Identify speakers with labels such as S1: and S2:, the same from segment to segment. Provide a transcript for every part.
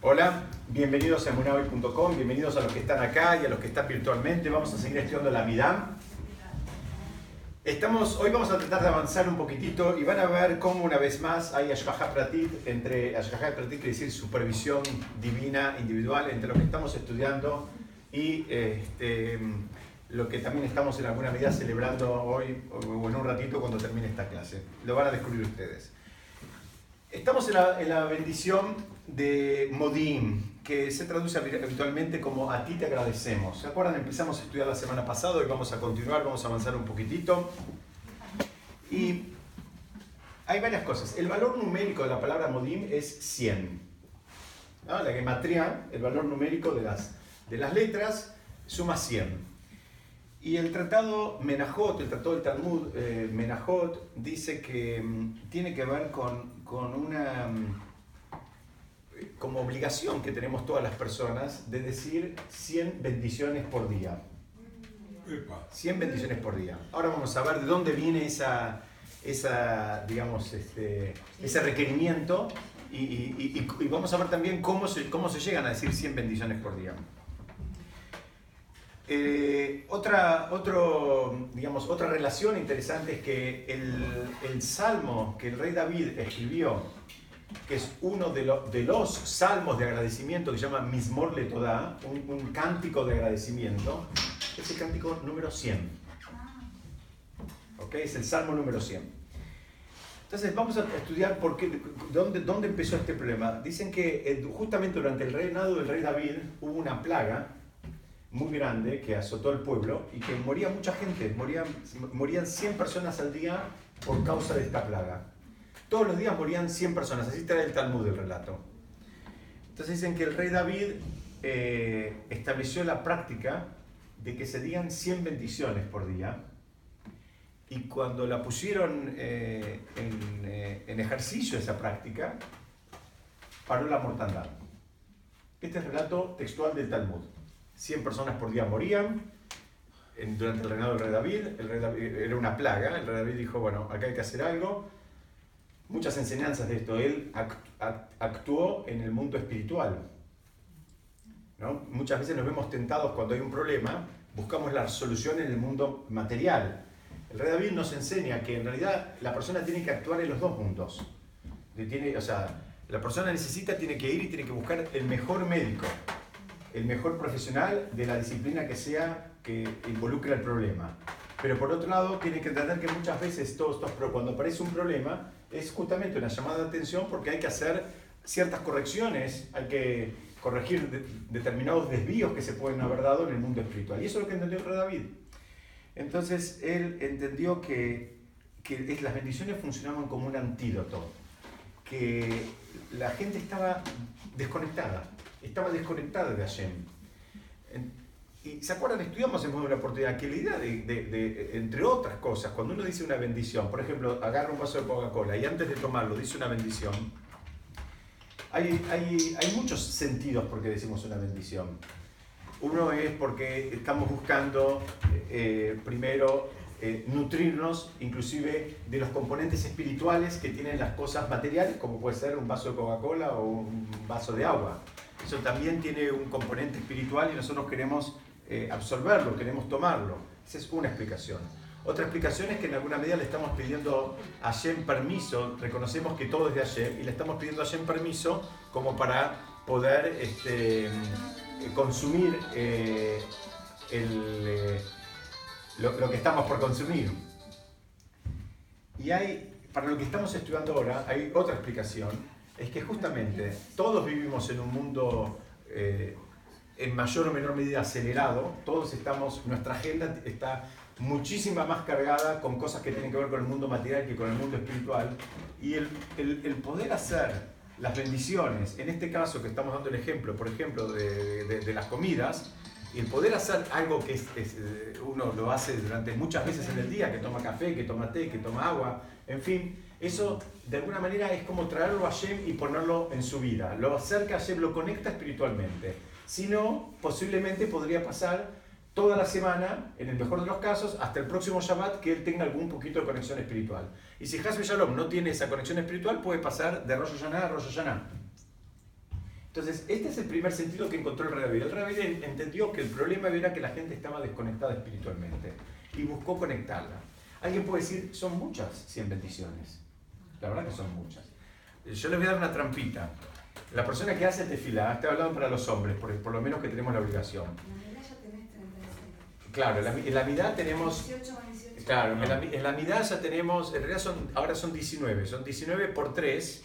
S1: Hola, bienvenidos a emunahoy.com, bienvenidos a los que están acá y a los que están virtualmente. Vamos a seguir estudiando la Midam. Estamos, hoy vamos a tratar de avanzar un poquitito y van a ver cómo una vez más hay Ashgaha Pratit, entre Ashgaha Pratit quiere decir supervisión divina individual entre lo que estamos estudiando y este, lo que también estamos en alguna medida celebrando hoy o en un ratito cuando termine esta clase. Lo van a descubrir ustedes. Estamos en la bendición de Modim, que se traduce habitualmente como a ti te agradecemos. ¿Se acuerdan? Empezamos a estudiar la semana pasada y vamos a continuar, vamos a avanzar un poquitito. Y hay varias cosas. El valor numérico de la palabra Modim es 100. La gematría, el valor numérico de las, de las letras, suma 100. Y el tratado Menajot, el tratado del Talmud eh, Menajot, dice que mm, tiene que ver con, con una mm, como obligación que tenemos todas las personas de decir 100 bendiciones por día. 100 bendiciones por día. Ahora vamos a ver de dónde viene esa, esa digamos, este, ese requerimiento y, vamos a ver también cómo se, cómo se llegan a decir 100 bendiciones por día. Eh, otra, otro, digamos, otra relación interesante es que el, el salmo que el rey David escribió que es uno de, de, los salmos de agradecimiento que se llama Mismor Le un, un, cántico de agradecimiento, es el cántico número 100. ¿Ok? Es el salmo número 100. Entonces vamos a estudiar por qué, dónde, dónde empezó este problema. Dicen que eh, justamente durante el reinado del rey David hubo una plaga muy grande que azotó el pueblo y que moría mucha gente, morían, morían 100 personas al día por causa de esta plaga. Todos los días morían 100 personas, así trae el Talmud el relato. Entonces dicen que el rey David eh, estableció la práctica de que se digan 100 bendiciones por día y cuando la pusieron eh, en, eh, en, ejercicio esa práctica, paró la mortandad. Este es el relato textual del Talmud. 100 personas por día morían durante el reinado del rey David. El rey David era una plaga. El rey David dijo, bueno, acá hay que hacer algo muchas enseñanzas de esto. Él actuó en el mundo espiritual. ¿no? Muchas veces nos vemos tentados cuando hay un problema, buscamos la solución en el mundo material. El rey David nos enseña que en realidad la persona tiene que actuar en los dos mundos. Tiene, o sea, la persona necesita, tiene que ir y tiene que buscar el mejor médico, el mejor profesional de la disciplina que sea que involucre el problema. Pero por otro lado, tiene que entender que muchas veces todos estos, cuando aparece un problema, es justamente una llamada de atención porque hay que hacer ciertas correcciones, hay que corregir determinados desvíos que se pueden haber dado en el mundo espiritual. Y eso es lo que entendió el rey David. Entonces él entendió que, que las bendiciones funcionaban como un antídoto, que la gente estaba desconectada, estaba desconectada de Hashem. Y se acuerdan, estudiamos en una oportunidad que la idea de, entre otras cosas, cuando uno dice una bendición, por ejemplo, agarra un vaso de Coca-Cola y antes de tomarlo dice una bendición, hay, hay, hay muchos sentidos por qué decimos una bendición. Uno es porque estamos buscando eh, primero eh, nutrirnos inclusive de los componentes espirituales que tienen las cosas materiales, como puede ser un vaso de Coca-Cola o un vaso de agua. Eso también tiene un componente espiritual y nosotros queremos eh, absorberlo, queremos tomarlo. Esa es una explicación. Otra explicación es que en alguna medida le estamos pidiendo a Hashem permiso, reconocemos que todo es de Hashem y le estamos pidiendo a Hashem permiso como para poder este, consumir eh, eh, lo, lo, que estamos por consumir. Y hay, para lo que estamos estudiando ahora, hay otra explicación, es que justamente todos vivimos en un mundo en mayor o menor medida acelerado, todos estamos, nuestra agenda está muchísima más cargada con cosas que tienen que ver con el mundo material que con el mundo espiritual. Y el, el, poder hacer las bendiciones, en este caso que estamos dando el ejemplo, por ejemplo, de, de, las comidas, y el poder hacer algo que eh, uno lo hace durante muchas veces en el día, que toma café, que toma té, que toma agua, en fin, eso de alguna manera es como traerlo a Shem y ponerlo en su vida. Lo acerca a Shem, lo conecta espiritualmente. Si no, posiblemente podría pasar toda la semana, en el mejor de los casos, hasta el próximo Shabbat, que él tenga algún poquito de conexión espiritual. Y si Hasbe Shalom no tiene esa conexión espiritual, puede pasar de Rosh Hashanah a Rosh Hashanah. Entonces, este es el primer sentido que encontró el rey. El rey entendió que el problema era que la gente estaba desconectada espiritualmente y buscó conectarla. Alguien puede decir, son muchas 100 bendiciones. La verdad que son muchas. Yo les voy a dar una trampita. La persona que hace el tefilá, estoy hablando para los hombres, por, por lo menos que tenemos la obligación. Claro, en la, en la mitad tenemos... Claro, en la, en la mitad ya tenemos, en realidad son, ahora son 19, son 19 por 3.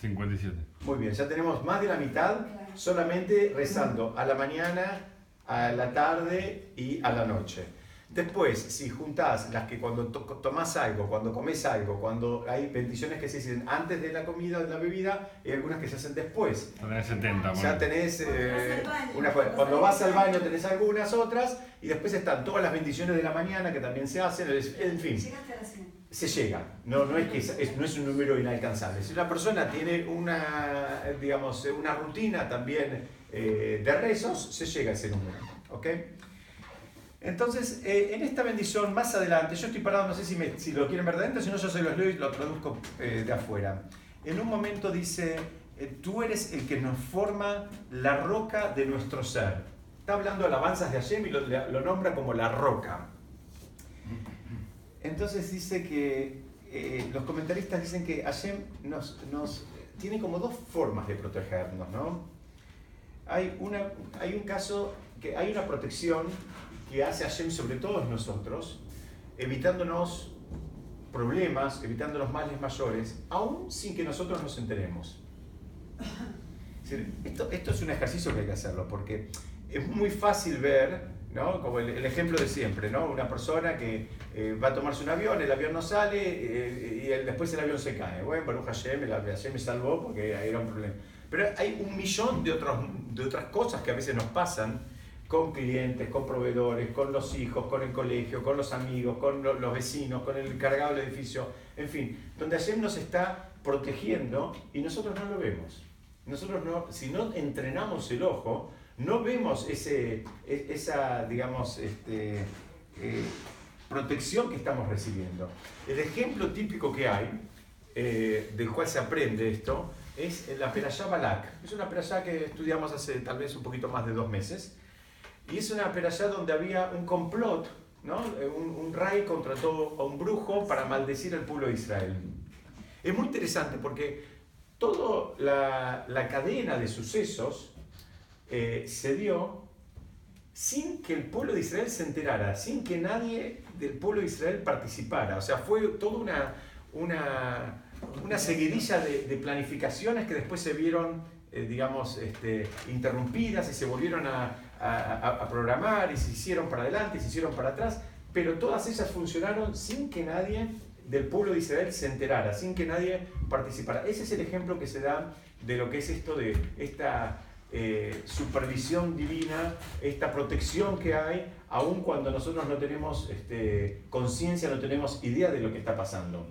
S2: 57.
S1: Muy bien, ya tenemos más de la mitad solamente rezando a la mañana, a la tarde y a la noche. Después, si juntás las que cuando tomás algo, cuando comes algo, cuando hay bendiciones que se hacen antes de la comida o de la bebida, y algunas que se hacen después.
S2: Tenés 70,
S1: Ya tenés eh, una, cuando vas al baño tenés algunas otras, y después están todas las bendiciones de la mañana que también se hacen, en fin. Se llega, no, no, es que es, no es un número inalcanzable. Si una persona tiene una, digamos, una rutina también eh, de rezos, se llega a ese número. ¿ok?, entonces, eh, en esta bendición, más adelante, yo estoy parado, no sé si, me, si lo quieren ver de adentro, si no yo se los leo y lo traduzco eh, de afuera. En un momento dice, eh, tú eres el que nos forma la roca de nuestro ser. Está hablando alabanzas de Hashem y lo, lo nombra como la roca. Entonces dice que los comentaristas dicen que Hashem nos, nos, tiene como dos formas de protegernos, ¿no? Hay, una, hay un caso que hay una protección que hace Hashem sobre todos nosotros, evitándonos problemas, evitándonos males mayores, aún sin que nosotros nos enteremos. Esto, esto es un ejercicio que hay que hacerlo, porque es muy fácil ver, ¿no? como el, ejemplo de siempre, ¿no? una persona que eh, va a tomarse un avión, el avión no sale eh, y después el avión se cae. Bueno, Baruch Hashem, el Hashem me salvó porque era un problema. Pero hay un millón de, otros, de otras cosas que a veces nos pasan con clientes, con proveedores, con los hijos, con el colegio, con los amigos, con los vecinos, con el encargado del edificio, en fin, donde Hashem nos está protegiendo y nosotros no lo vemos. Nosotros no, si no entrenamos el ojo, no vemos ese, e, esa, digamos, este, eh, protección que estamos recibiendo. El ejemplo típico que hay, eh, del cual se aprende esto, es la Perashá Balak. Es una Perashá que estudiamos hace tal vez un poquito más de dos meses y es una perashá donde había un complot, ¿no? Eh, un, un rey contrató a un brujo para maldecir al pueblo de Israel. Es muy interesante porque toda la, la cadena de sucesos eh, se dio sin que el pueblo de Israel se enterara, sin que nadie del pueblo de Israel participara. O sea, fue toda una, una, una seguidilla de, de planificaciones que después se vieron, eh, digamos, este, interrumpidas y se volvieron a, a, programar y se hicieron para adelante y se hicieron para atrás, pero todas ellas funcionaron sin que nadie del pueblo de Israel se enterara, sin que nadie participara. Ese es el ejemplo que se da de lo que es esto de esta eh, supervisión divina, esta protección que hay, aun cuando nosotros no tenemos este, conciencia, no tenemos idea de lo que está pasando.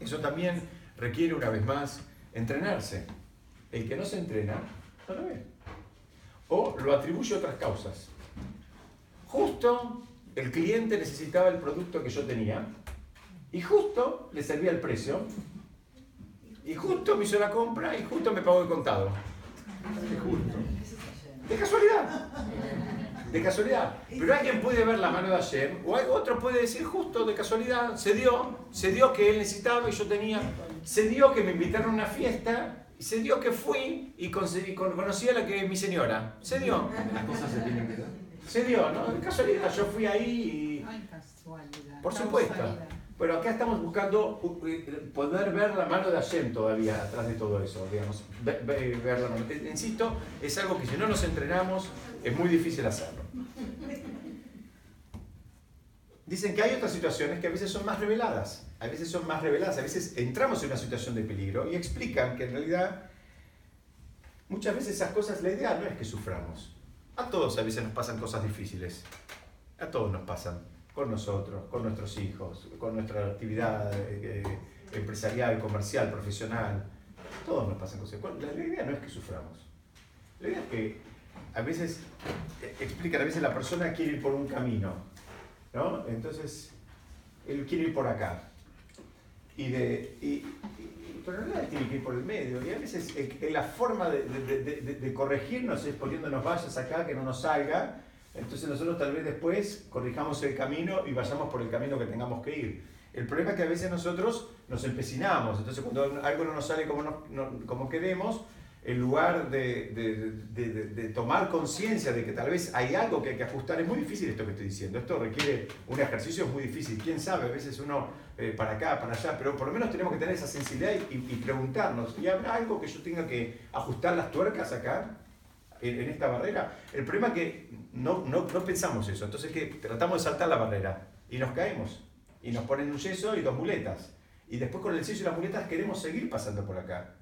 S1: Eso también requiere, una vez más, entrenarse. El que no se entrena, no lo ve o lo atribuye a otras causas. Justo el cliente necesitaba el producto que yo tenía y justo le servía el precio y justo me hizo la compra y justo me pagó el contado. De casualidad. De casualidad. Pero alguien puede ver la mano de ayer, o otro puede decir justo de casualidad, se dio, se dio que él necesitaba y yo tenía, se dio que me invitaron a una fiesta se dio que fui y conocí a la que es mi señora. Se dio.
S2: Las cosas se tienen que dar.
S1: Se dio, ¿no? De casualidad. Yo fui ahí
S3: y. Ay, casualidad.
S1: Por supuesto. Pero acá estamos buscando eh, poder ver la mano de Hashem todavía atrás de todo eso, digamos. Ver la mano. Eh, insisto, es algo que si no nos entrenamos es muy difícil hacerlo. Dicen que hay otras situaciones que a veces son más reveladas. A veces son más reveladas, a veces entramos en una situación de peligro y explican que en realidad muchas veces esas cosas, la idea no es que suframos. A todos a veces nos pasan cosas difíciles, a todos nos pasan, con nosotros, con nuestros hijos, con nuestra actividad eh, empresarial, comercial, profesional, todos nos pasan cosas. La, la idea no es que suframos, la idea es que a veces, eh, explican, a veces la persona quiere ir por un camino, ¿no? Entonces, él quiere ir por acá y, de, y, pero en realidad tiene que ir por el medio. Y a veces eh, la forma de, de, de, corregirnos es poniéndonos vallas acá, que no nos salga. Entonces nosotros tal vez después corrijamos el camino y vayamos por el camino que tengamos que ir. El problema es que a veces nosotros nos empecinamos. Entonces cuando algo no nos sale como, como queremos, en lugar de, de, de, tomar conciencia de que tal vez hay algo que hay que ajustar, es muy difícil esto que estoy diciendo. Esto requiere un ejercicio muy difícil. ¿Quién sabe? A veces uno eh, para acá, para allá, pero por lo menos tenemos que tener esa sensibilidad y, preguntarnos, ¿y habrá algo que yo tenga que ajustar las tuercas acá? En, esta barrera. El problema es que no, no, no pensamos eso. Entonces que tratamos de saltar la barrera y nos caemos. Y nos ponen un yeso y dos muletas. Y después con el yeso y las muletas queremos seguir pasando por acá.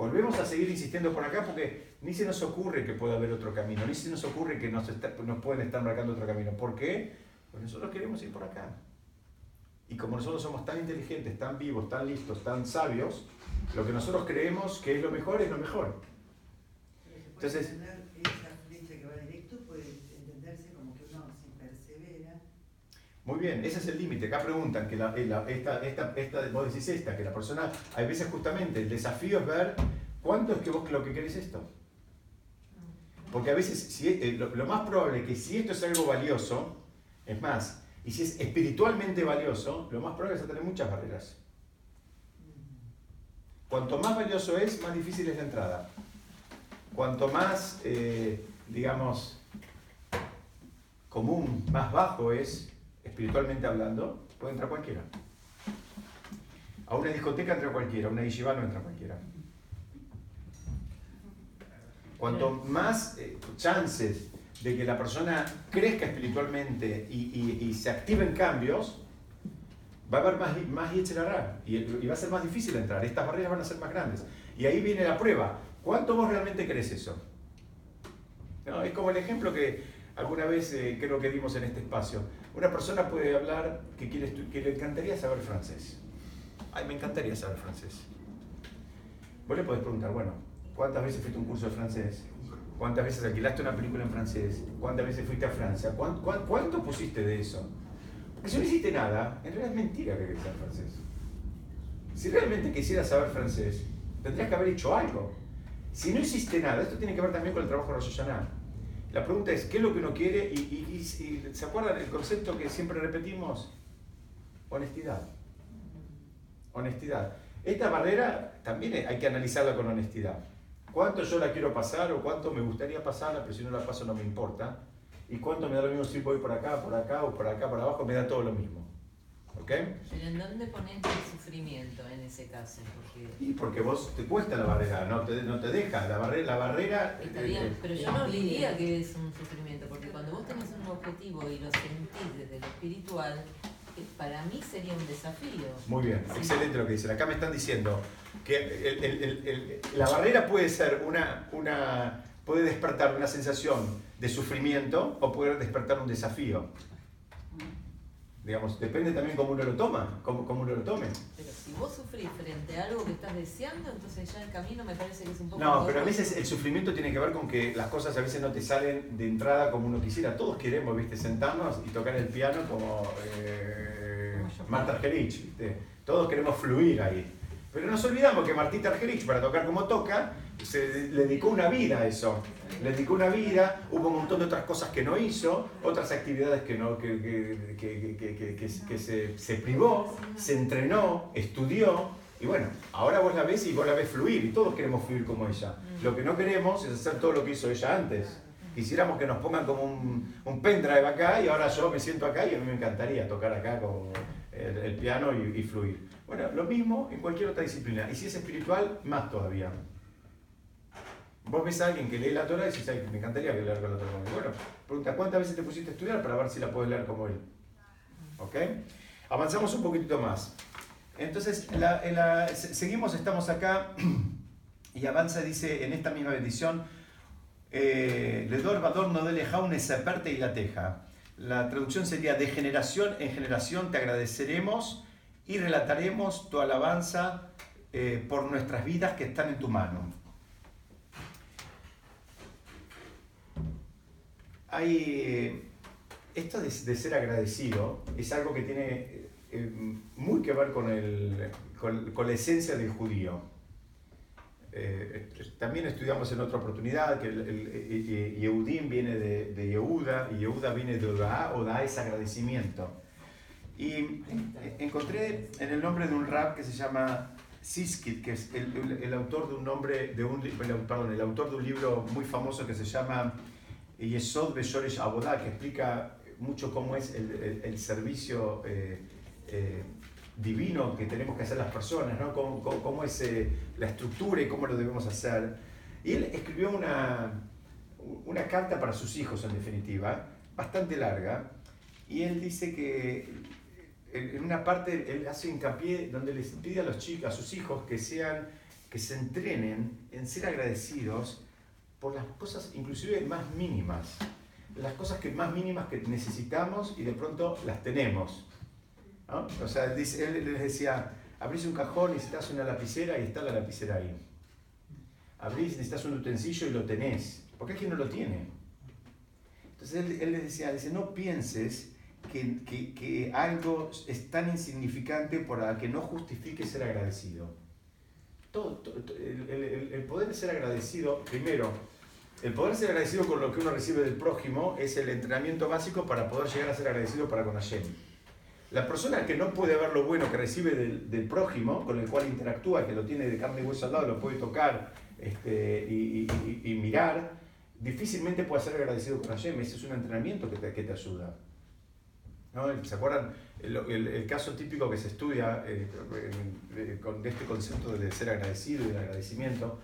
S1: Volvemos a seguir insistiendo por acá porque ni se nos ocurre que pueda haber otro camino, ni se nos ocurre que nos, nos pueden estar marcando otro camino. ¿Por qué? Porque nosotros queremos ir por acá. Y como nosotros somos tan inteligentes, tan vivos, tan listos, tan sabios, lo que nosotros creemos que es lo mejor es lo mejor. Entonces, Muy bien, ese es el límite. Acá preguntan que la, esta, esta, esta, vos decís esta, que la persona, hay veces justamente el desafío es ver cuánto es que vos lo que querés esto. Porque a veces eh, lo, más probable es que si esto es algo valioso, es más, y si es espiritualmente valioso, lo más probable es tener muchas barreras. Cuanto más valioso es, más difícil es la entrada. Cuanto más, eh, digamos, común, más bajo es, espiritualmente hablando, puede entrar cualquiera. A una discoteca entra cualquiera, a una yeshiva no entra cualquiera. Cuanto más eh, chances de que la persona crezca espiritualmente y, se activen cambios, va a haber más, más y, y va a ser más difícil entrar. Estas barreras van a ser más grandes. Y ahí viene la prueba. ¿Cuánto vos realmente crees eso? No, es como el ejemplo que alguna vez eh, creo que dimos en este espacio. Una persona puede hablar que, quiere que le encantaría saber francés. Ay, me encantaría saber francés. Vos le podés preguntar, bueno, ¿cuántas veces fuiste a un curso de francés? ¿Cuántas veces alquilaste una película en francés? ¿Cuántas veces fuiste a Francia? ¿Cuánto, pusiste de eso? Porque si no hiciste nada, en realidad es mentira que querés saber francés. Si realmente quisieras saber francés, tendrías que haber hecho algo. Si no hiciste nada, esto tiene que ver también con el trabajo de Rosh la pregunta es, ¿qué es lo que uno quiere? Y, ¿se acuerdan el concepto que siempre repetimos? Honestidad. Honestidad. Esta barrera también hay que analizarla con honestidad. ¿Cuánto yo la quiero pasar o cuánto me gustaría pasarla, pero si no la paso no me importa? ¿Y cuánto me da lo mismo si voy por acá, por acá o por acá, por abajo? Me da todo lo mismo.
S3: Pero ¿en dónde pones el sufrimiento en ese caso?
S1: Y porque vos te cuesta la barrera, no te, no te deja. La barrera, la barrera.
S3: Está bien, eh, pero yo no diría que es un sufrimiento, porque cuando vos tenés un objetivo y lo sentís desde lo espiritual, eh, para mí sería un desafío.
S1: Muy bien, excelente lo que dicen. Acá me están diciendo que la barrera puede ser una, una. puede despertar una sensación de sufrimiento o puede despertar un desafío. Digamos, depende también cómo uno lo toma, cómo, cómo uno lo tome.
S3: Pero si vos sufrís frente a algo que estás deseando, entonces ya el camino me parece que es un poco...
S1: No, pero a veces el sufrimiento tiene que ver con que las cosas a veces no te salen de entrada como uno quisiera. Todos queremos, viste, sentarnos y tocar el piano como eh, Marta Argerich, ¿viste? Todos queremos fluir ahí. Pero nos olvidamos que Martita Argerich, para tocar como toca, se le dedicó una vida a eso. Le dedicó una vida, hubo un montón de otras cosas que no hizo, otras actividades que, no, que, que, que, se, se, privó, se entrenó, estudió. Y bueno, ahora vos la ves y vos la ves fluir, y todos queremos fluir como ella. Lo que no queremos es hacer todo lo que hizo ella antes. Quisiéramos que nos pongan como un, un pendrive acá y ahora yo me siento acá y a mí me encantaría tocar acá con el, piano y, y fluir. Bueno, lo mismo en cualquier otra disciplina. Y si es espiritual, más todavía. Vos ves a alguien que lee la Torah y decís, me encantaría que lea la Torah como él. Bueno, pregunta, ¿cuántas veces te pusiste a estudiar para ver si la puedes leer como él? ¿Ok? Avanzamos un poquitito más. Entonces, seguimos, estamos acá y avanza, dice, en esta misma bendición, eh, Ledor Bador no dele jaunes aparte y la teja. La traducción sería, de generación en generación te agradeceremos y relataremos tu alabanza eh, por nuestras vidas que están en tu mano. Hay, esto de, ser agradecido es algo que tiene, eh, muy que ver con, el, con, con la esencia del judío. Eh, también estudiamos en otra oportunidad que el, el- el- Yehudim viene de, de Yehuda y Yehuda viene de Oda, Oda es agradecimiento. Y encontré en el nombre de un rap que se llama Siskit, que es el, el- el autor de un nombre, de un, perdón, el autor de un libro muy famoso que se llama Yesod Beshoresh Abodá, que explica mucho cómo es el, el- servicio eh, eh, divino que tenemos que hacer las personas, ¿no? cómo, es eh, la estructura y cómo lo debemos hacer. Y él escribió una, una carta para sus hijos, en definitiva, bastante larga, y él dice que en una parte él hace hincapié donde les pide a los chicos, a sus hijos que sean, que se entrenen en ser agradecidos por las cosas inclusive más mínimas, las cosas que más mínimas que necesitamos y de pronto las tenemos. ¿no? O sea, él les decía, abrís un cajón, necesitas una lapicera y está la lapicera ahí. Abrís, necesitas un utensilio y lo tenés, porque hay quien no lo tiene. Entonces él, él les decía, dice, no pienses que, que- que algo es tan insignificante para que no justifique ser agradecido. Todo, todo- el, el- el poder ser agradecido, primero, el poder ser agradecido con lo que uno recibe del prójimo es el entrenamiento básico para poder llegar a ser agradecido para con Hashem. La persona que no puede ver lo bueno que recibe del, del prójimo, con el cual interactúa, que lo tiene de carne y hueso al lado, lo puede tocar este, y, y- y- y mirar, difícilmente puede ser agradecido con Hashem. Ese es un entrenamiento que te, que te ayuda. ¿No? ¿Se acuerdan el, el- el caso típico que se estudia eh, con este concepto de ser agradecido y el agradecimiento?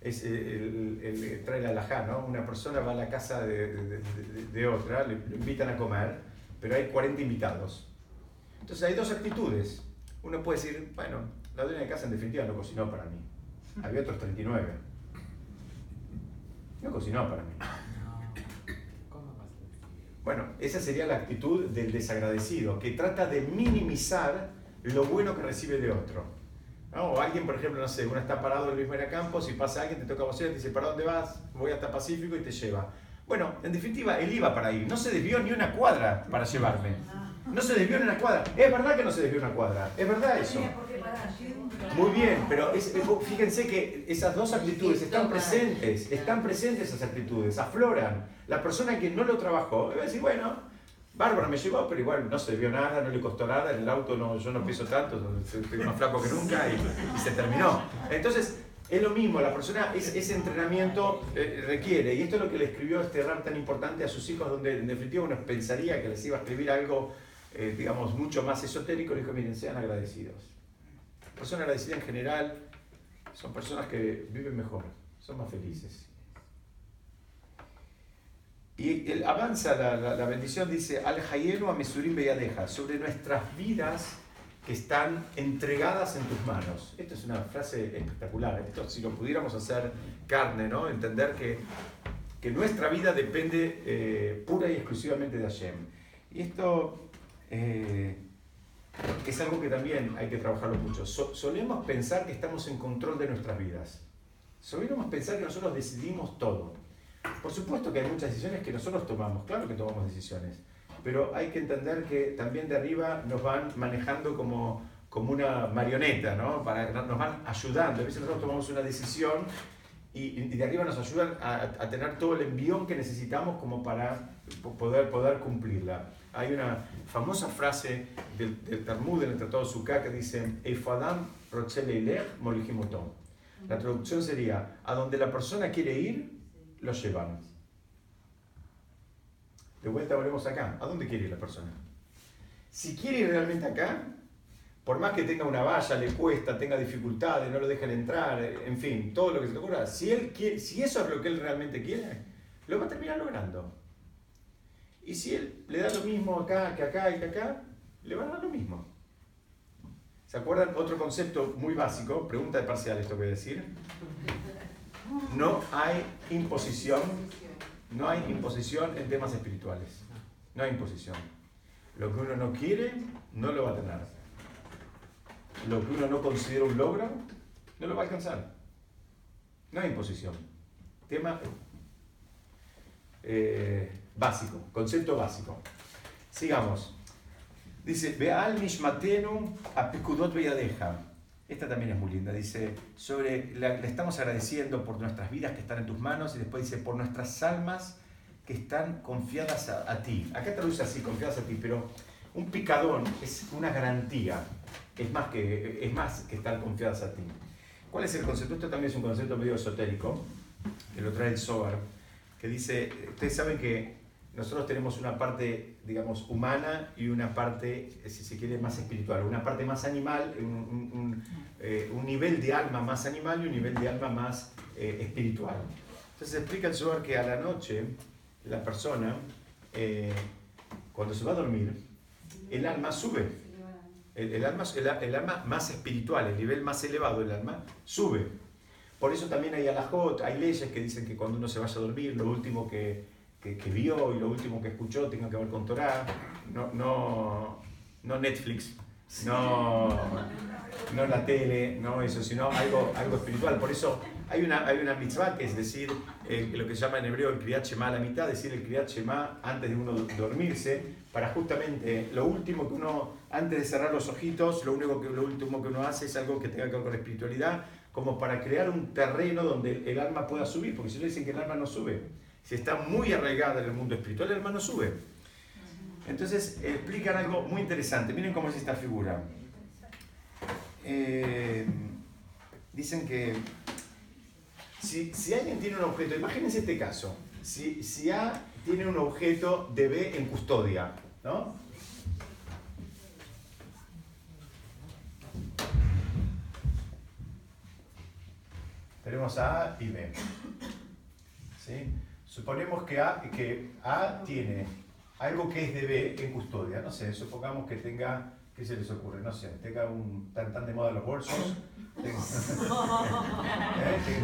S1: Es el, el, el- trae la alajá, ¿no? Una persona va a la casa de, de- de- otra, le, lo invitan a comer, pero hay 40 invitados. Entonces hay dos actitudes. Uno puede decir, bueno, la dueña de casa en definitiva no cocinó para mí. Había otros 39. No cocinó para mí. Bueno, esa sería la actitud del desagradecido, que trata de minimizar lo bueno que recibe de otro. ¿no? O alguien, por ejemplo, no sé, uno está parado en Luis Mera Campos y pasa alguien, te toca a y te dice, ¿para dónde vas? Voy hasta Pacífico y te lleva. Bueno, en definitiva, él iba para ahí, no se desvió ni una cuadra para llevarme. No se desvió ni una cuadra. Es verdad que no se desvió una cuadra, es verdad eso. Muy bien, pero es- fíjense que esas dos actitudes están presentes, están presentes esas actitudes, afloran. La persona que no lo trabajó va a decir, bueno, Bárbara me llevó, pero igual no se vio nada, no le costó nada, en el auto no, yo no peso tanto, estoy más flaco que nunca y, y se terminó. Entonces, es lo mismo, la persona, es- ese entrenamiento eh, requiere, y esto es lo que le escribió este rap tan importante a sus hijos, donde en definitiva uno pensaría que les iba a escribir algo, eh, digamos, mucho más esotérico, le dijo, miren, sean agradecidos. Personas agradecidas en general son personas que viven mejor, son más felices. Y él avanza la, la- la bendición, dice, al hayenu a mesurim beyadeja, sobre nuestras vidas que están entregadas en tus manos. Esto es una frase espectacular. Esto si lo pudiéramos hacer carne, ¿no? Entender que, que nuestra vida depende eh, pura y exclusivamente de Hashem. Y esto eh, es algo que también hay que trabajarlo mucho. So- solemos pensar que estamos en control de nuestras vidas. Solemos pensar que nosotros decidimos todo. Por supuesto que hay muchas decisiones que nosotros tomamos, claro que tomamos decisiones, pero hay que entender que también de arriba nos van manejando como, como una marioneta, ¿no? Para, nos van ayudando. A veces nosotros tomamos una decisión y, y de arriba nos ayudan a, a tener todo el envión que necesitamos como para po- poder, poder cumplirla. Hay una famosa frase del, del Talmud, en el Tratado Sukkah, que dice, molijimotom. La traducción sería, a donde la persona quiere ir, lo llevan. De vuelta volvemos acá. ¿A dónde quiere ir la persona? Si quiere ir realmente acá, por más que tenga una valla, le cuesta, tenga dificultades, no lo dejan entrar, en fin, todo lo que se te ocurra, si, él quiere, si eso es lo que él realmente quiere, lo va a terminar logrando. Y si él le da lo mismo acá que acá y que acá, le va a dar lo mismo. ¿Se acuerdan? Otro concepto muy básico, pregunta de parcial esto que voy a decir. No hay imposición, no hay imposición en temas espirituales. No hay imposición. Lo que uno no quiere, no lo va a tener. Lo que uno no considera un logro, no lo va a alcanzar. No hay imposición. Tema eh, básico, concepto básico. Sigamos. Dice, Beal Nishmatenu apikudot beyadeja. Esta también es muy linda. Dice, sobre, la- le estamos agradeciendo por nuestras vidas que están en tus manos. Y después dice, por nuestras almas que están confiadas a, a ti. Acá traduce así, confiadas a ti, pero un picadón es una garantía. Es más que, es más que estar confiadas a ti. ¿Cuál es el concepto? Esto también es un concepto medio esotérico, que lo trae el Zohar, que dice, ustedes saben que nosotros tenemos una parte, digamos, humana y una parte, si se quiere, más espiritual, una parte más animal, un, un- un, eh, un nivel de alma más animal y un nivel de alma más eh, espiritual. Entonces explica el Zohar que a la noche la persona, eh, cuando se va a dormir, el alma sube. El, el alma, el, el alma más espiritual, el nivel más elevado del alma, sube. Por eso también hay alajot, hay leyes que dicen que cuando uno se vaya a dormir, lo último que, que, que vio y lo último que escuchó tenga que ver con Torah, no, no, no Netflix, no, no la tele, no eso, sino algo, algo espiritual. Por eso hay una, hay una mitzvah que es decir, eh, lo que se llama en hebreo el Kriyat Shema a la mitad, decir el Kriyat Shema antes de uno dormirse, para justamente lo último que uno, antes de cerrar los ojitos, lo, único que, lo último que uno hace es algo que tenga que ver con la espiritualidad, como para crear un terreno donde el alma pueda subir, porque si no dicen que el alma no sube, si está muy arraigada en el mundo espiritual, el alma no sube. Entonces explican algo muy interesante, miren cómo es esta figura. Eh, dicen que si, si alguien tiene un objeto, imagínense este caso, si, si A tiene un objeto de B en custodia, ¿no? Tenemos A y B. ¿sí? Suponemos que a, que a tiene algo que es de B en custodia. No sé, supongamos que tenga, ¿qué se les ocurre? No sé, tenga un, tan, tan de moda los bolsos. ¿Eh?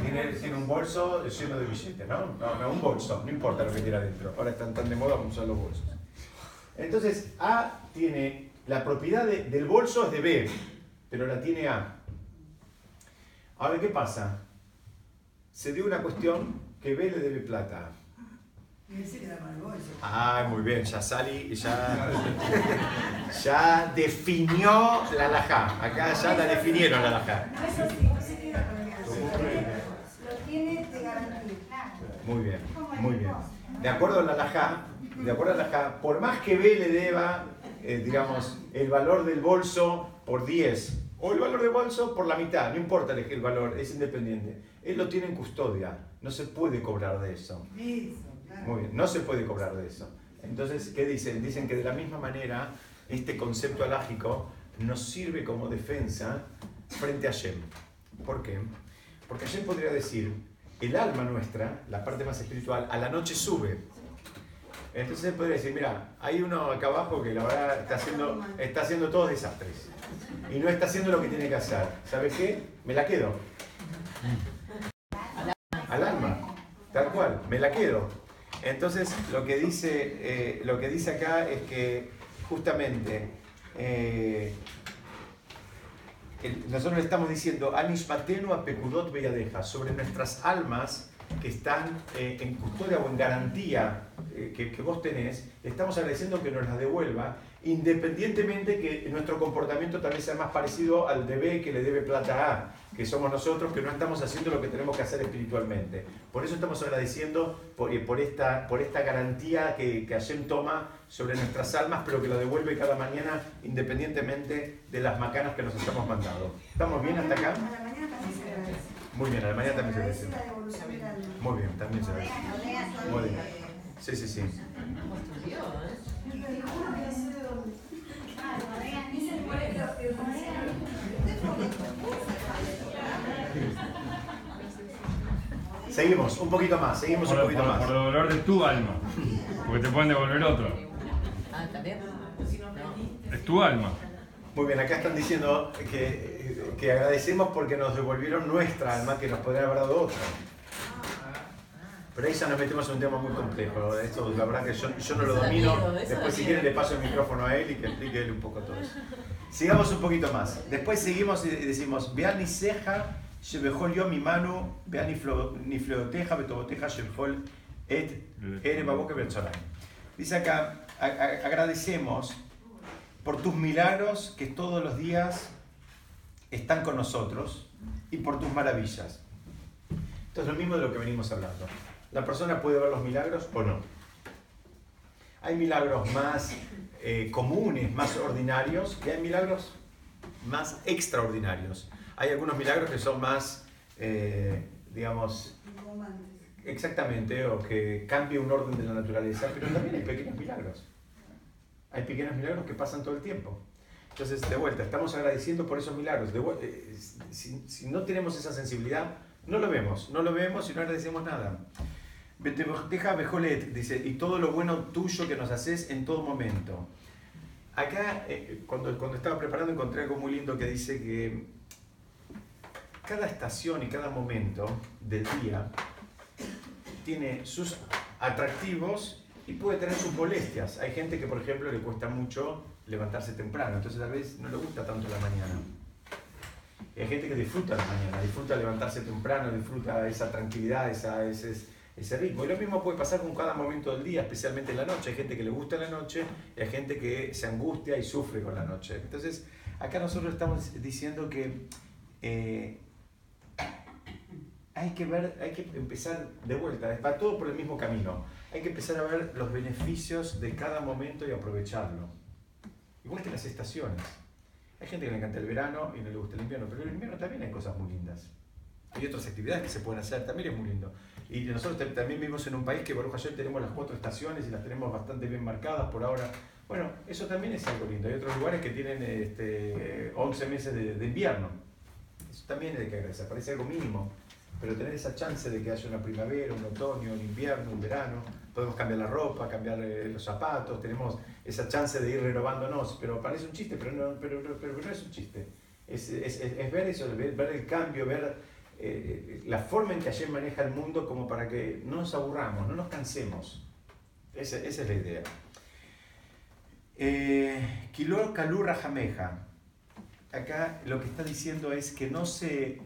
S1: Tiene- Tiene, un bolso lleno de billetes, ¿no? ¿no? No, un bolso, no importa lo que tiene adentro. Ahora están tan de moda como usar los bolsos. Entonces, A tiene, la propiedad de- del bolso es de B, pero la tiene A. Ahora, ¿qué pasa? Se dio una cuestión que B le debe plata a A. Ah, muy bien, ya Sally ya, ya definió la alajá. Acá ya la definieron la
S4: garantía.
S1: Muy bien, muy bien. De acuerdo a la alajá, de acuerdo a la alajá, por más que B le deba, eh, digamos, el valor del bolso por 10 o el valor del bolso por la mitad, no importa el valor, es independiente. Él lo tiene en custodia, no se puede cobrar de eso. Muy bien, no se puede cobrar de eso. Entonces, ¿qué dicen? Dicen que de la misma manera este concepto alágico nos sirve como defensa frente a Shem. ¿Por qué? Porque Shem podría decir, el alma nuestra, la parte más espiritual, a la noche sube. Entonces él podría decir, mira, hay uno acá abajo que la verdad está haciendo, está haciendo todos desastres. Y no está haciendo lo que tiene que hacer. ¿Sabes qué? Me la quedo. Al alma. Tal cual, me la quedo. Entonces, lo que dice, eh, lo que dice acá es que justamente eh, nosotros le estamos diciendo Anishmatenu a Pekudot Beyadeja, sobre nuestras almas que están eh, en custodia o en garantía que, que vos tenés, le estamos agradeciendo que nos las devuelva, independientemente que nuestro comportamiento tal vez sea más parecido al de B que le debe plata a, que somos nosotros que no estamos haciendo lo que tenemos que hacer espiritualmente. Por eso estamos agradeciendo por, eh, por esta, por esta garantía que, que Hashem toma sobre nuestras almas, pero que lo devuelve cada mañana independientemente de las macanas que nos hayamos mandado. ¿Estamos bien hasta acá?
S4: A la mañana también se agradece.
S1: Muy bien, a la mañana también se
S4: agradece la.
S1: Muy bien, también se agradece. Muy bien. Sí, sí, sí.
S3: ¿Cómo estudió, eh?
S4: Y te juro que así de dormir.
S1: Seguimos, un poquito más, seguimos un
S2: Por,
S1: poquito
S2: por-
S1: más.
S2: por el dolor de tu alma. Porque te pueden devolver otro.
S3: Ah, ¿también?
S2: Es tu alma.
S1: Muy bien, acá están diciendo que, que agradecemos porque nos devolvieron nuestra alma, que nos podrían haber dado otra. Pero ahí ya nos metemos en un tema muy complejo. Esto, la verdad que yo, yo no lo domino. Después, si quieren, le paso el micrófono a él y que explique él un poco todo eso. Sigamos un poquito más. Después seguimos y decimos: Vean ni ceja, shebejol yo mi mano, vean ni fleoteja, betoboteja, shebejol et ere baboke betzorah. Dice acá: agradecemos por tus milagros que todos los días están con nosotros y por tus maravillas. Esto es lo mismo de lo que venimos hablando. La persona puede ver los milagros o no. Hay milagros más eh, comunes, más ordinarios, y hay milagros más extraordinarios. Hay algunos milagros que son más, eh, digamos, exactamente, o que cambia un orden de la naturaleza, pero también hay pequeños milagros. Hay pequeños milagros que pasan todo el tiempo. Entonces, de vuelta, estamos agradeciendo por esos milagros. Eh, si, si, no tenemos esa sensibilidad, no lo vemos, no lo vemos y no agradecemos nada. Deja Bejolet, dice, y todo lo bueno tuyo que nos haces en todo momento. Acá, eh, cuando, cuando estaba preparando, encontré algo muy lindo que dice que cada estación y cada momento del día tiene sus atractivos y puede tener sus molestias. Hay gente que, por ejemplo, le cuesta mucho levantarse temprano, entonces tal vez no le gusta tanto la mañana. hay gente que disfruta la mañana, disfruta levantarse temprano, disfruta esa tranquilidad, esa, ese, ese ritmo. Y lo mismo puede pasar con cada momento del día, especialmente en la noche. Hay gente que le gusta la noche y hay gente que se angustia y sufre con la noche. Entonces, acá nosotros estamos diciendo que eh, hay que ver, hay que empezar de vuelta, va todo por el mismo camino. Hay que empezar a ver los beneficios de cada momento y aprovecharlo. Igual que las estaciones. Hay gente que le encanta el verano y no le gusta el invierno, pero en el invierno también hay cosas muy lindas. Hay otras actividades que se pueden hacer, también es muy lindo. Y nosotros también vivimos en un país que, por ayer tenemos las cuatro estaciones y las tenemos bastante bien marcadas por ahora. Bueno, eso también es algo lindo. Hay otros lugares que tienen este, 11 meses de, invierno. Eso también de que agradecer, parece algo mínimo. Pero tener esa chance de que haya una primavera, un otoño, un invierno, un verano, podemos cambiar la ropa, cambiar eh, los zapatos, tenemos esa chance de ir renovándonos, pero parece un chiste, pero no, pero, pero, no es un chiste. Es, es, es, ver eso, ver, el cambio, ver eh, la forma en que ayer maneja el mundo como para que no nos aburramos, no nos cansemos. Esa, esa es la idea. Eh, Kilor Kalur. Acá lo que está diciendo es que no se,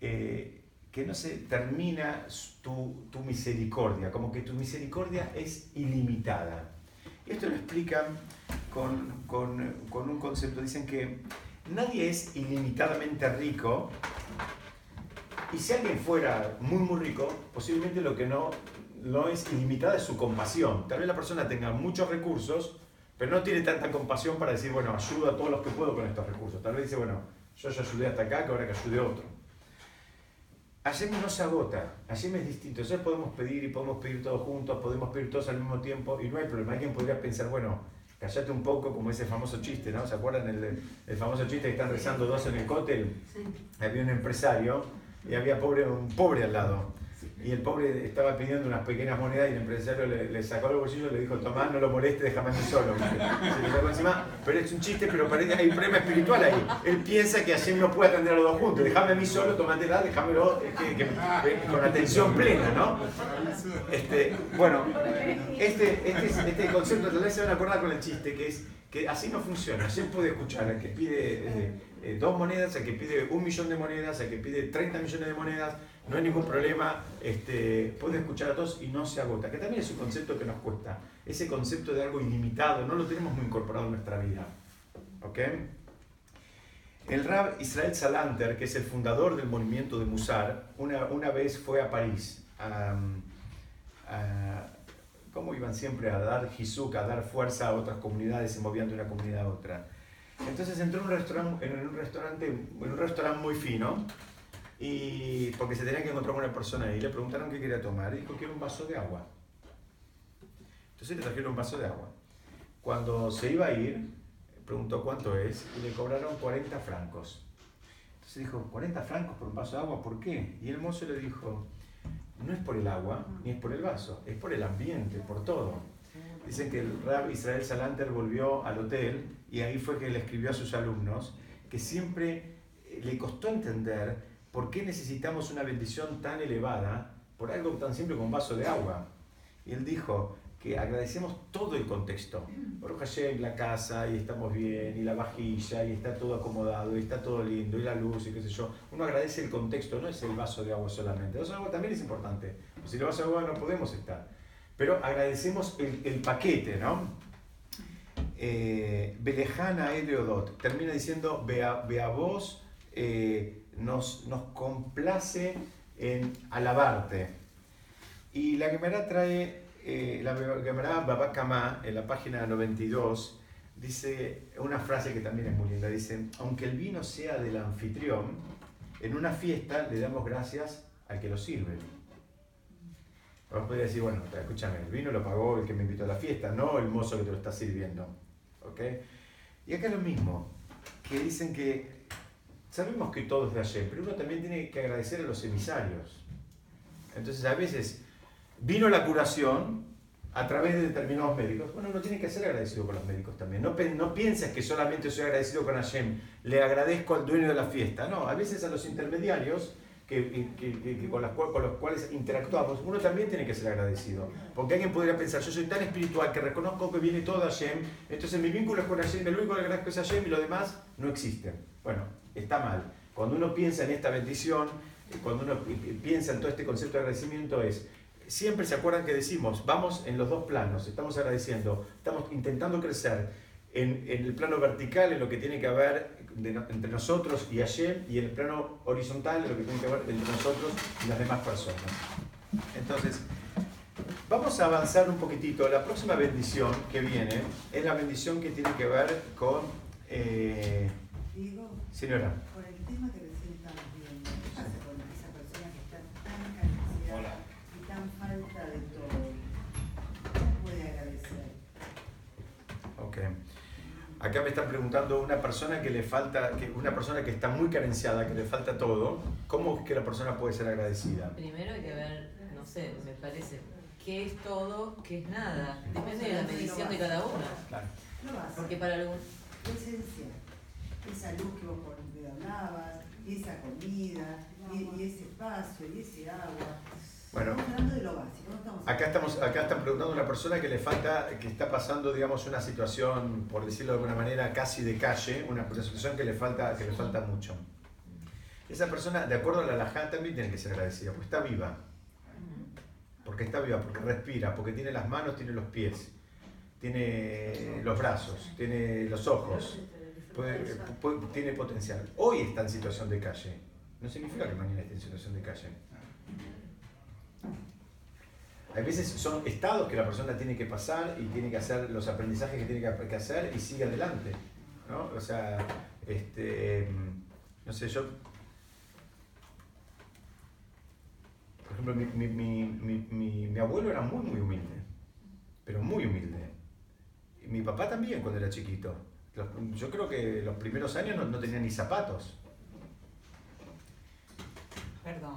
S1: eh, que no se termina tu, tu, misericordia, como que tu misericordia es ilimitada. Esto lo explican con, con, con un concepto. Dicen que nadie es ilimitadamente rico. Y si alguien fuera muy, muy rico, posiblemente lo que no, no es ilimitada es su compasión. Tal vez la persona tenga muchos recursos, pero no tiene tanta compasión para decir, bueno, ayudo a todos los que puedo con estos recursos. Tal vez dice, bueno, yo ya ayudé hasta acá, que ahora que ayude a otro. Hashem no se agota, Hashem es distinto. Entonces podemos pedir y podemos pedir todos juntos, podemos pedir todos al mismo tiempo y no hay problema. Alguien podría pensar, bueno, Callate un poco, como ese famoso chiste, ¿no? ¿Se acuerdan el, el famoso chiste que están rezando dos en el cótel? Había un empresario y había pobre, un pobre al lado. Y el pobre estaba pidiendo unas pequeñas monedas y el empresario le, sacó el bolsillo y le dijo, Tomás, no lo moleste, déjame a mí solo. Pero es un chiste, pero parece hay un problema espiritual ahí. Él piensa que así no puede atender a los dos juntos. Déjame a mí solo, tómatela, déjamelo que, con atención plena, ¿no? Este, bueno, este, este, este concepto tal vez se van a acordar con el chiste, que es que así no funciona. Así puede escuchar al que pide eh, eh, dos monedas, al que pide un millón de monedas, al que pide 30 millones de monedas, no hay ningún problema, este, puede escuchar a todos y no se agota, que también es un concepto que nos cuesta, ese concepto de algo ilimitado, no lo tenemos muy incorporado en nuestra vida. ¿ok? El Rab Israel Salanter, que es el fundador del movimiento de Musar, una, una vez fue a París, a, ¿cómo iban siempre a dar hizuk, a dar fuerza a otras comunidades, se movían de una comunidad a otra? Entonces entró en un restaurante, en un restaurante, en un restaurante muy fino, y porque se tenía que encontrar con una persona y le preguntaron qué quería tomar y dijo quiero un vaso de agua. Entonces le trajeron un vaso de agua. Cuando se iba a ir, preguntó cuánto es y le cobraron 40 francos. Entonces dijo, 40 francos por un vaso de agua, ¿por qué? Y el mozo le dijo, no es por el agua ni es por el vaso, es por el ambiente, por todo. Dicen que el rab Israel Salanter volvió al hotel y ahí fue que le escribió a sus alumnos que siempre le costó entender ¿por qué necesitamos una bendición tan elevada por algo tan simple como un vaso de agua? Y él dijo que agradecemos todo el contexto. Por Hashem, la casa, y estamos bien, y la vajilla, y está todo acomodado, y está todo lindo, y la luz, y qué sé yo. Uno agradece el contexto, no es el vaso de agua solamente. El vaso de agua también es importante. Si el vaso de agua no podemos estar. Pero agradecemos el, el paquete, ¿no? eh, Belejana Eleodot, termina diciendo, ve a, ve a vos, eh, nos, nos complace en alabarte. Y la Gemara trae, eh, la Gemara Babakama, en la página 92, dice una frase que también es muy linda, dice, aunque el vino sea del anfitrión, en una fiesta le damos gracias al que lo sirve. Vos podría decir, bueno, escúchame, el vino lo pagó el que me invitó a la fiesta, no el mozo que te lo está sirviendo. ¿Ok? Y acá es lo mismo, que dicen que sabemos que todo es de ayer, pero uno también tiene que agradecer a los emisarios. Entonces a veces vino la curación a través de determinados médicos. Bueno, uno tiene que ser agradecido con los médicos también. No, no pienses que solamente soy agradecido con Hashem, le agradezco al dueño de la fiesta. No, a veces a los intermediarios que, con, las, con, los cuales interactuamos, uno también tiene que ser agradecido. Porque alguien podría pensar, yo soy tan espiritual que reconozco que viene todo Hashem, entonces mi vínculo es con Hashem, el único que agradezco es Hashem y lo demás no existe. Bueno, está mal. Cuando uno piensa en esta bendición, eh, cuando uno piensa en todo este concepto de agradecimiento es, siempre se acuerdan que decimos, vamos en los dos planos, estamos agradeciendo, estamos intentando crecer en, en el plano vertical, en lo que tiene que haber entre nosotros y Hashem, y en el plano horizontal, lo que tiene que ver entre nosotros y las demás personas. Entonces, vamos a avanzar un poquitito. La próxima bendición que viene es la bendición que tiene que ver con... Eh, señora.
S4: Por el tema que recién estamos viendo, ¿qué pasa con esa persona que está tan carenciada y tan falta de todo? ¿Cómo puede agradecer?
S1: Ok. Acá me están preguntando una persona que le falta, que una persona que está muy carenciada, que le falta todo, ¿cómo es que la persona puede ser agradecida?
S3: Primero hay que ver, no sé, me parece, qué es todo, qué es nada. Depende de la medición de cada uno.
S1: Claro.
S3: Porque para algún...
S4: Esencia, esa luz que vos por hablabas, esa comida, y, y ese espacio, y ese agua.
S1: Bueno, acá, estamos, acá están preguntando a una persona que le falta, que está pasando, digamos, una situación, por decirlo de alguna manera, casi de calle, una, situación que le falta, que le falta mucho. Esa persona, de acuerdo a la Lajá, también tiene que ser agradecida, porque está viva. Porque está viva, porque respira, porque tiene las manos, tiene los pies, tiene los brazos, tiene los ojos, tiene potencial. Hoy está en situación de calle. No significa que mañana esté en situación de calle. Hay veces son estados que la persona tiene que pasar y tiene que hacer los aprendizajes que tiene que hacer y sigue adelante. ¿no? O sea, este, no sé, yo, por ejemplo, mi, mi, mi, abuelo era muy, muy humilde, pero muy humilde. Y mi papá también cuando era chiquito. Yo creo que los primeros años no, no tenía ni zapatos.
S5: Perdón,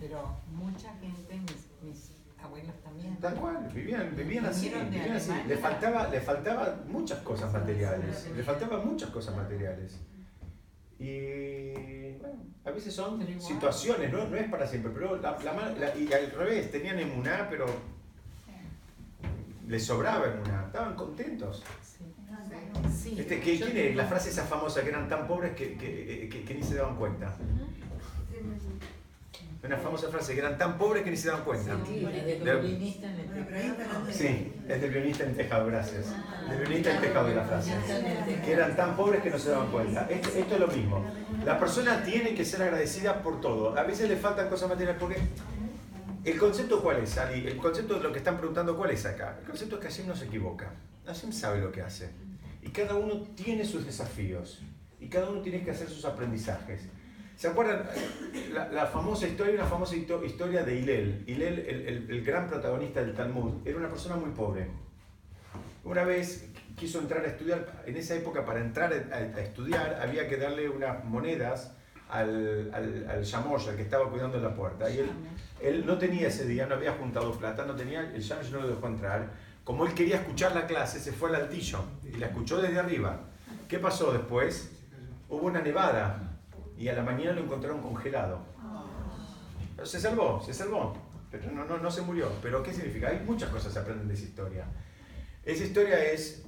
S5: pero mucha gente, mis abuelos también.
S1: Tal cual, vivían, vivían así, vivían así. Le faltaba, le faltaba muchas cosas materiales, le faltaban muchas cosas materiales. Y bueno, a veces son situaciones, ¿no? no es para siempre, pero la, la, y al revés, tenían emuná, pero les sobraba emuná, estaban contentos. Sí. Este, ¿qué, ¿Quién es la frase esa famosa que eran tan pobres que, que, que, que ni se daban cuenta? Una famosa frase, que eran tan pobres que ni se dan cuenta.
S3: Sí, es del violinista en el tejado.
S1: Sí, es del violinista en tejado, gracias. Del violinista en el tejado de la frase. Que eran tan pobres que no se daban cuenta. Esto, esto es lo mismo. La persona tiene que ser agradecida por todo. A veces le faltan cosas materiales porque... ¿El concepto cuál es, Ali? El concepto de lo que están preguntando, ¿cuál es acá? El concepto es que Hashem no se equivoca. Hashem sabe lo que hace. Y cada uno tiene sus desafíos. Y cada uno tiene que hacer sus aprendizajes. ¿Se acuerdan? La, famosa historia, una famosa historia de Hillel. Hillel, el, el, gran protagonista del Talmud, era una persona muy pobre. Una vez quiso entrar a estudiar, en esa época para entrar a, estudiar había que darle unas monedas al, al, al al que estaba cuidando la puerta. Y él, él, no tenía ese día, no había juntado plata, no tenía, el Yamosh no lo dejó entrar. Como él quería escuchar la clase, se fue al altillo y la escuchó desde arriba. ¿Qué pasó después? Hubo una nevada y a la mañana lo encontraron congelado. se salvó, se salvó, pero no, no, no se murió. Pero ¿qué significa? Hay muchas cosas que se aprenden de esa historia. Esa historia es,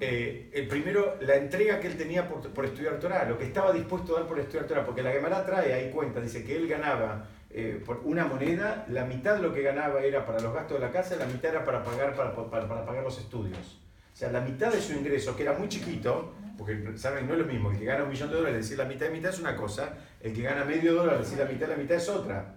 S1: eh, el primero, la entrega que él tenía por, por, estudiar Torah, lo que estaba dispuesto a dar por estudiar Torah, porque la Gemara trae ahí cuenta, dice que él ganaba eh, por una moneda, la mitad de lo que ganaba era para los gastos de la casa, la mitad era para pagar, para, para, para pagar los estudios. O sea, la mitad de su ingreso, que era muy chiquito, porque saben, no es lo mismo, el que gana un millón de dólares, decir la mitad de mitad es una cosa, el que gana medio dólar, decir la mitad de la mitad es otra.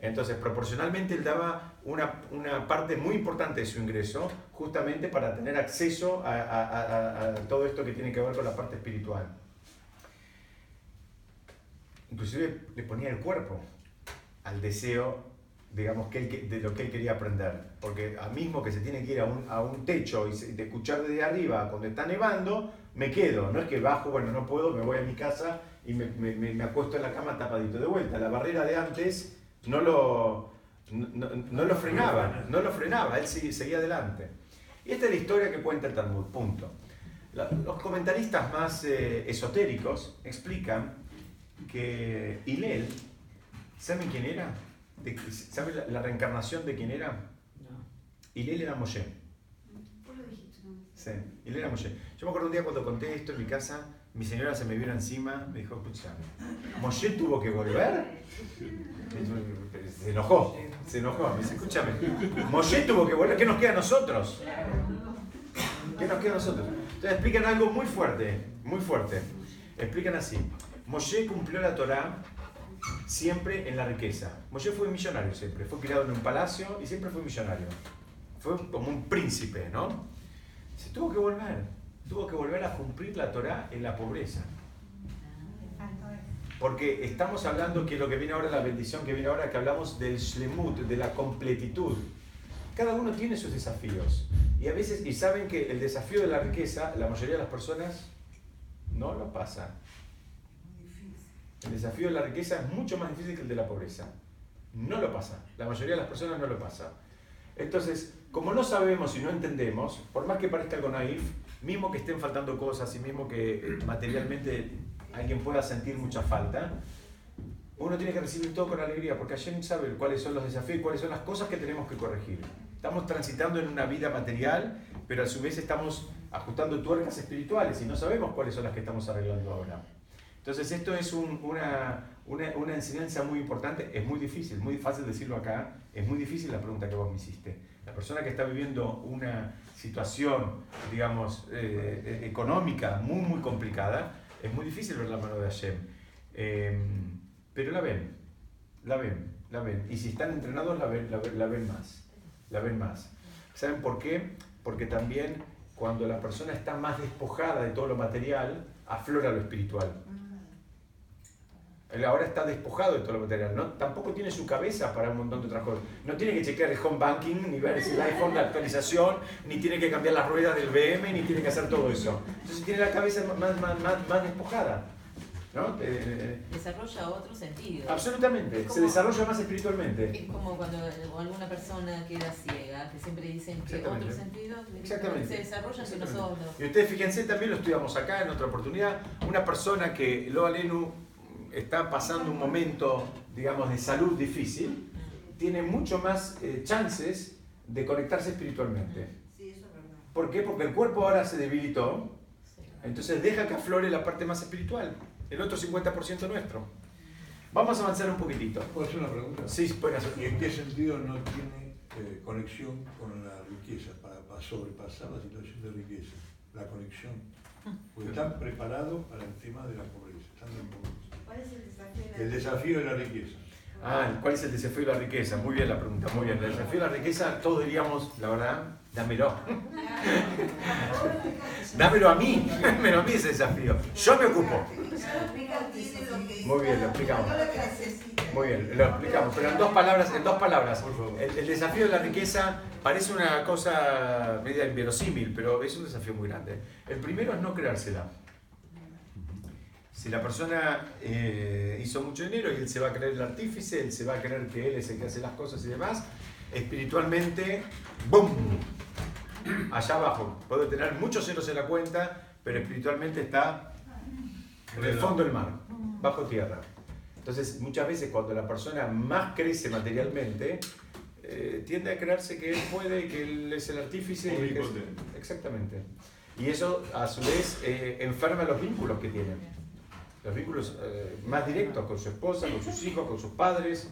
S1: Entonces, proporcionalmente él daba una, una parte muy importante de su ingreso justamente para tener acceso a, a, a, todo esto que tiene que ver con la parte espiritual. Inclusive le ponía el cuerpo al deseo, digamos, que de lo que él quería aprender. Porque a mismo que se tiene que ir a un, a un techo y de escuchar desde arriba cuando está nevando, me quedo. No es que bajo, bueno, no puedo, me voy a mi casa y me, me, me acuesto en la cama tapadito de vuelta. La barrera de antes no lo, no, lo frenaba, no lo frenaba, él seguía adelante. Y esta es la historia que cuenta el Talmud, punto. Los comentaristas más eh, esotéricos explican que Hillel, ¿saben quién era? ¿Saben la, reencarnación de quién era? No. Hillel era Moshe. Sí, Hillel era Moshe. Yo me acuerdo un día cuando conté esto en mi casa, mi señora se me vino encima, me dijo, escucha, ¿Moshe tuvo que volver? Se enojó, se enojó. Me dice, escúchame, Moshe tuvo que volver, ¿qué nos queda a nosotros? ¿Qué nos queda a nosotros? Entonces explican algo muy fuerte, muy fuerte. Explican así, Moshe cumplió la Torah siempre en la riqueza. Moshe fue millonario siempre, fue criado en un palacio y siempre fue millonario. Fue como un príncipe, ¿no? Se tuvo que volver, tuvo que volver a cumplir la Torah en la pobreza. Porque estamos hablando que lo que viene ahora, la bendición que viene ahora, que hablamos del shlemut, de la completitud. Cada uno tiene sus desafíos. Y a veces, y saben que el desafío de la riqueza, la mayoría de las personas no lo pasan. El desafío de la riqueza es mucho más difícil que el de la pobreza. No lo pasa. La mayoría de las personas no lo pasa. Entonces, como no sabemos y no entendemos, por más que parezca algo naif, mismo que estén faltando cosas y mismo que materialmente alguien pueda sentir mucha falta, uno tiene que recibir todo con alegría, porque alguien sabe cuáles son los desafíos y cuáles son las cosas que tenemos que corregir. Estamos transitando en una vida material, pero a su vez estamos ajustando tuercas espirituales y no sabemos cuáles son las que estamos arreglando ahora. Entonces esto es una, una, una, enseñanza muy importante, es muy difícil, muy fácil decirlo acá, es muy difícil la pregunta que vos me hiciste. La persona que está viviendo una situación, digamos, eh, eh, económica muy, muy complicada, es muy difícil ver la mano de Hashem. Em, pero la ven, la ven, la ven. Y si están entrenados, la ven, la, la ven más. La ven más. ¿Saben por qué? Porque también cuando la persona está más despojada de todo lo material, aflora lo espiritual. Él ahora está despojado de todo lo material, ¿no? Tampoco tiene su cabeza para un montón de otras cosas. No tiene que chequear el home banking, ni ver si el iPhone, la actualización, ni tiene que cambiar las ruedas del BM, ni tiene que hacer todo eso. Entonces tiene la cabeza más, más, más, más despojada. ¿no?
S3: Eh, eh, desarrolla otro sentido.
S1: Absolutamente, se desarrolla más espiritualmente.
S3: Es como cuando alguna persona queda ciega, que siempre dicen que otro sentido Exactamente. se desarrolla que nosotros.
S1: Y ustedes fíjense, también lo estudiamos acá en otra oportunidad, una persona que lo Alenu está pasando un momento, digamos, de salud difícil, tiene mucho más eh, chances de conectarse espiritualmente.
S4: Sí, eso es verdad.
S1: ¿Por qué? Porque el cuerpo ahora se debilitó, entonces deja que aflore la parte más espiritual, el otro 50% nuestro. Vamos a avanzar un poquitito.
S6: ¿Puedo hacer una pregunta?
S1: Sí, pueden hacer.
S6: ¿Y en qué sentido no tiene eh, conexión con la riqueza para, para sobrepasar la situación de riqueza? La conexión. Porque están preparados para el tema de la pobreza. Están en pobreza.
S4: ¿Cuál es el desafío de la
S6: El desafío de la riqueza.
S1: Ah, ¿cuál es el desafío de la riqueza? Muy bien la pregunta, muy bien. El desafío de la riqueza, todos diríamos, la verdad, dámelo. dámelo a mí, dámelo a mí ese desafío. Yo me ocupo. Muy bien, lo explicamos. Muy bien, lo explicamos, pero en dos palabras, en dos palabras. El, el desafío de la riqueza parece una cosa media inverosímil, pero es un desafío muy grande. El primero es no creársela. Si la persona eh, hizo mucho dinero y él se va a creer el artífice, él se va a creer que él es el que hace las cosas y demás, espiritualmente, ¡boom! Allá abajo. Puede tener muchos ceros en la cuenta, pero espiritualmente está en el fondo del mar, bajo tierra. Entonces, muchas veces cuando la persona más crece materialmente, eh, tiende a creerse que él puede, que él es el artífice. exactamente. Y eso, a su vez, eh, enferma los vínculos que tiene los vínculos eh, más directos con su esposa, con sus hijos, con sus padres.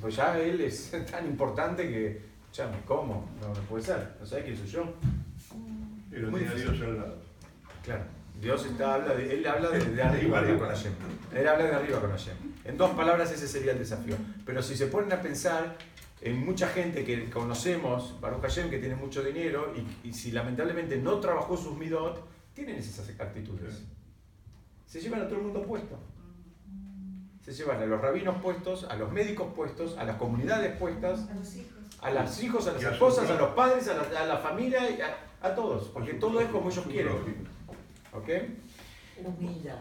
S1: pues ya él es tan importante que, escúchame, ¿cómo? No, puede ser, no sabe quién soy yo.
S6: Y lo
S1: difícil.
S6: Dios al lado.
S1: Claro. Dios está, habla de, él habla de, de arriba de con Hashem. Él habla de arriba con Hashem. En dos palabras ese sería el desafío. Pero si se ponen a pensar en mucha gente que conocemos, Baruch Hashem, que tiene mucho dinero, y, y si lamentablemente no trabajó sus midot, tienen esas actitudes. Se llevan a todo el mundo puesto. Se llevan a los rabinos puestos, a los médicos puestos, a las comunidades puestas,
S4: A los hijos.
S1: a los hijos, a las esposas, a los padres, a la, a la familia, y a, a todos, porque todo es como ellos quieren. ¿Ok?
S3: Humildad.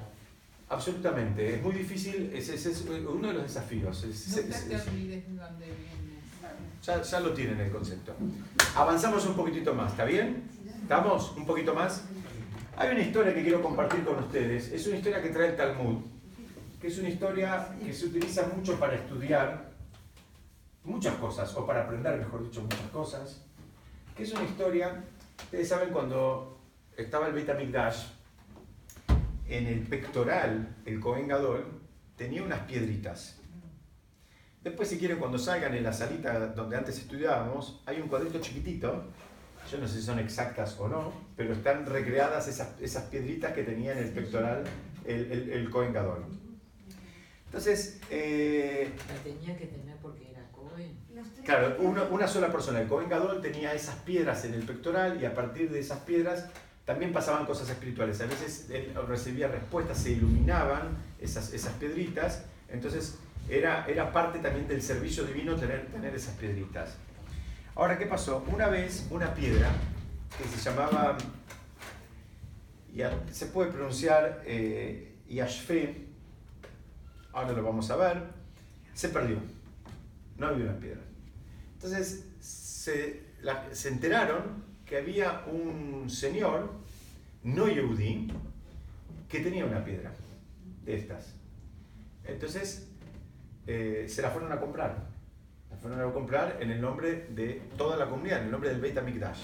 S1: Absolutamente, es muy difícil, ese ese es, uno de los desafíos. es- es- es- es- ya, ya lo tienen el concepto. Avanzamos un poquitito más, ¿está bien? ¿Estamos? ¿Un poquito más? Hay una historia que quiero compartir con ustedes, es una historia que trae el Talmud, que es una historia que se utiliza mucho para estudiar muchas cosas, o para aprender, mejor dicho, muchas cosas, que es una historia, ustedes saben cuando estaba el Beit HaMikdash, en el pectoral, el Kohen Gadol, tenía unas piedritas. Después, si quieren, cuando salgan en la salita donde antes estudiábamos, hay un cuadrito chiquitito, yo no sé si son exactas o no, pero están recreadas esas, esas piedritas que tenía en el pectoral el, el, el Kohen Gadol. Entonces, eh,
S3: La tenía que tener porque era Cohen.
S1: Claro, una, una sola persona, el Cohen Gadol, tenía esas piedras en el pectoral y a partir de esas piedras también pasaban cosas espirituales. A veces él recibía respuestas, se iluminaban esas, esas piedritas, entonces era, era parte también del servicio divino tener, tener esas piedritas. Ahora, ¿qué pasó? Una vez una piedra que se llamaba, se puede pronunciar eh, ahora lo vamos a ver, se perdió. No había una piedra. Entonces se, se enteraron que había un señor, no Yehudí, que tenía una piedra de estas. Entonces eh, se la fueron a comprar. La fueron a comprar en el nombre de toda la comunidad, en el nombre del Beit HaMikdash.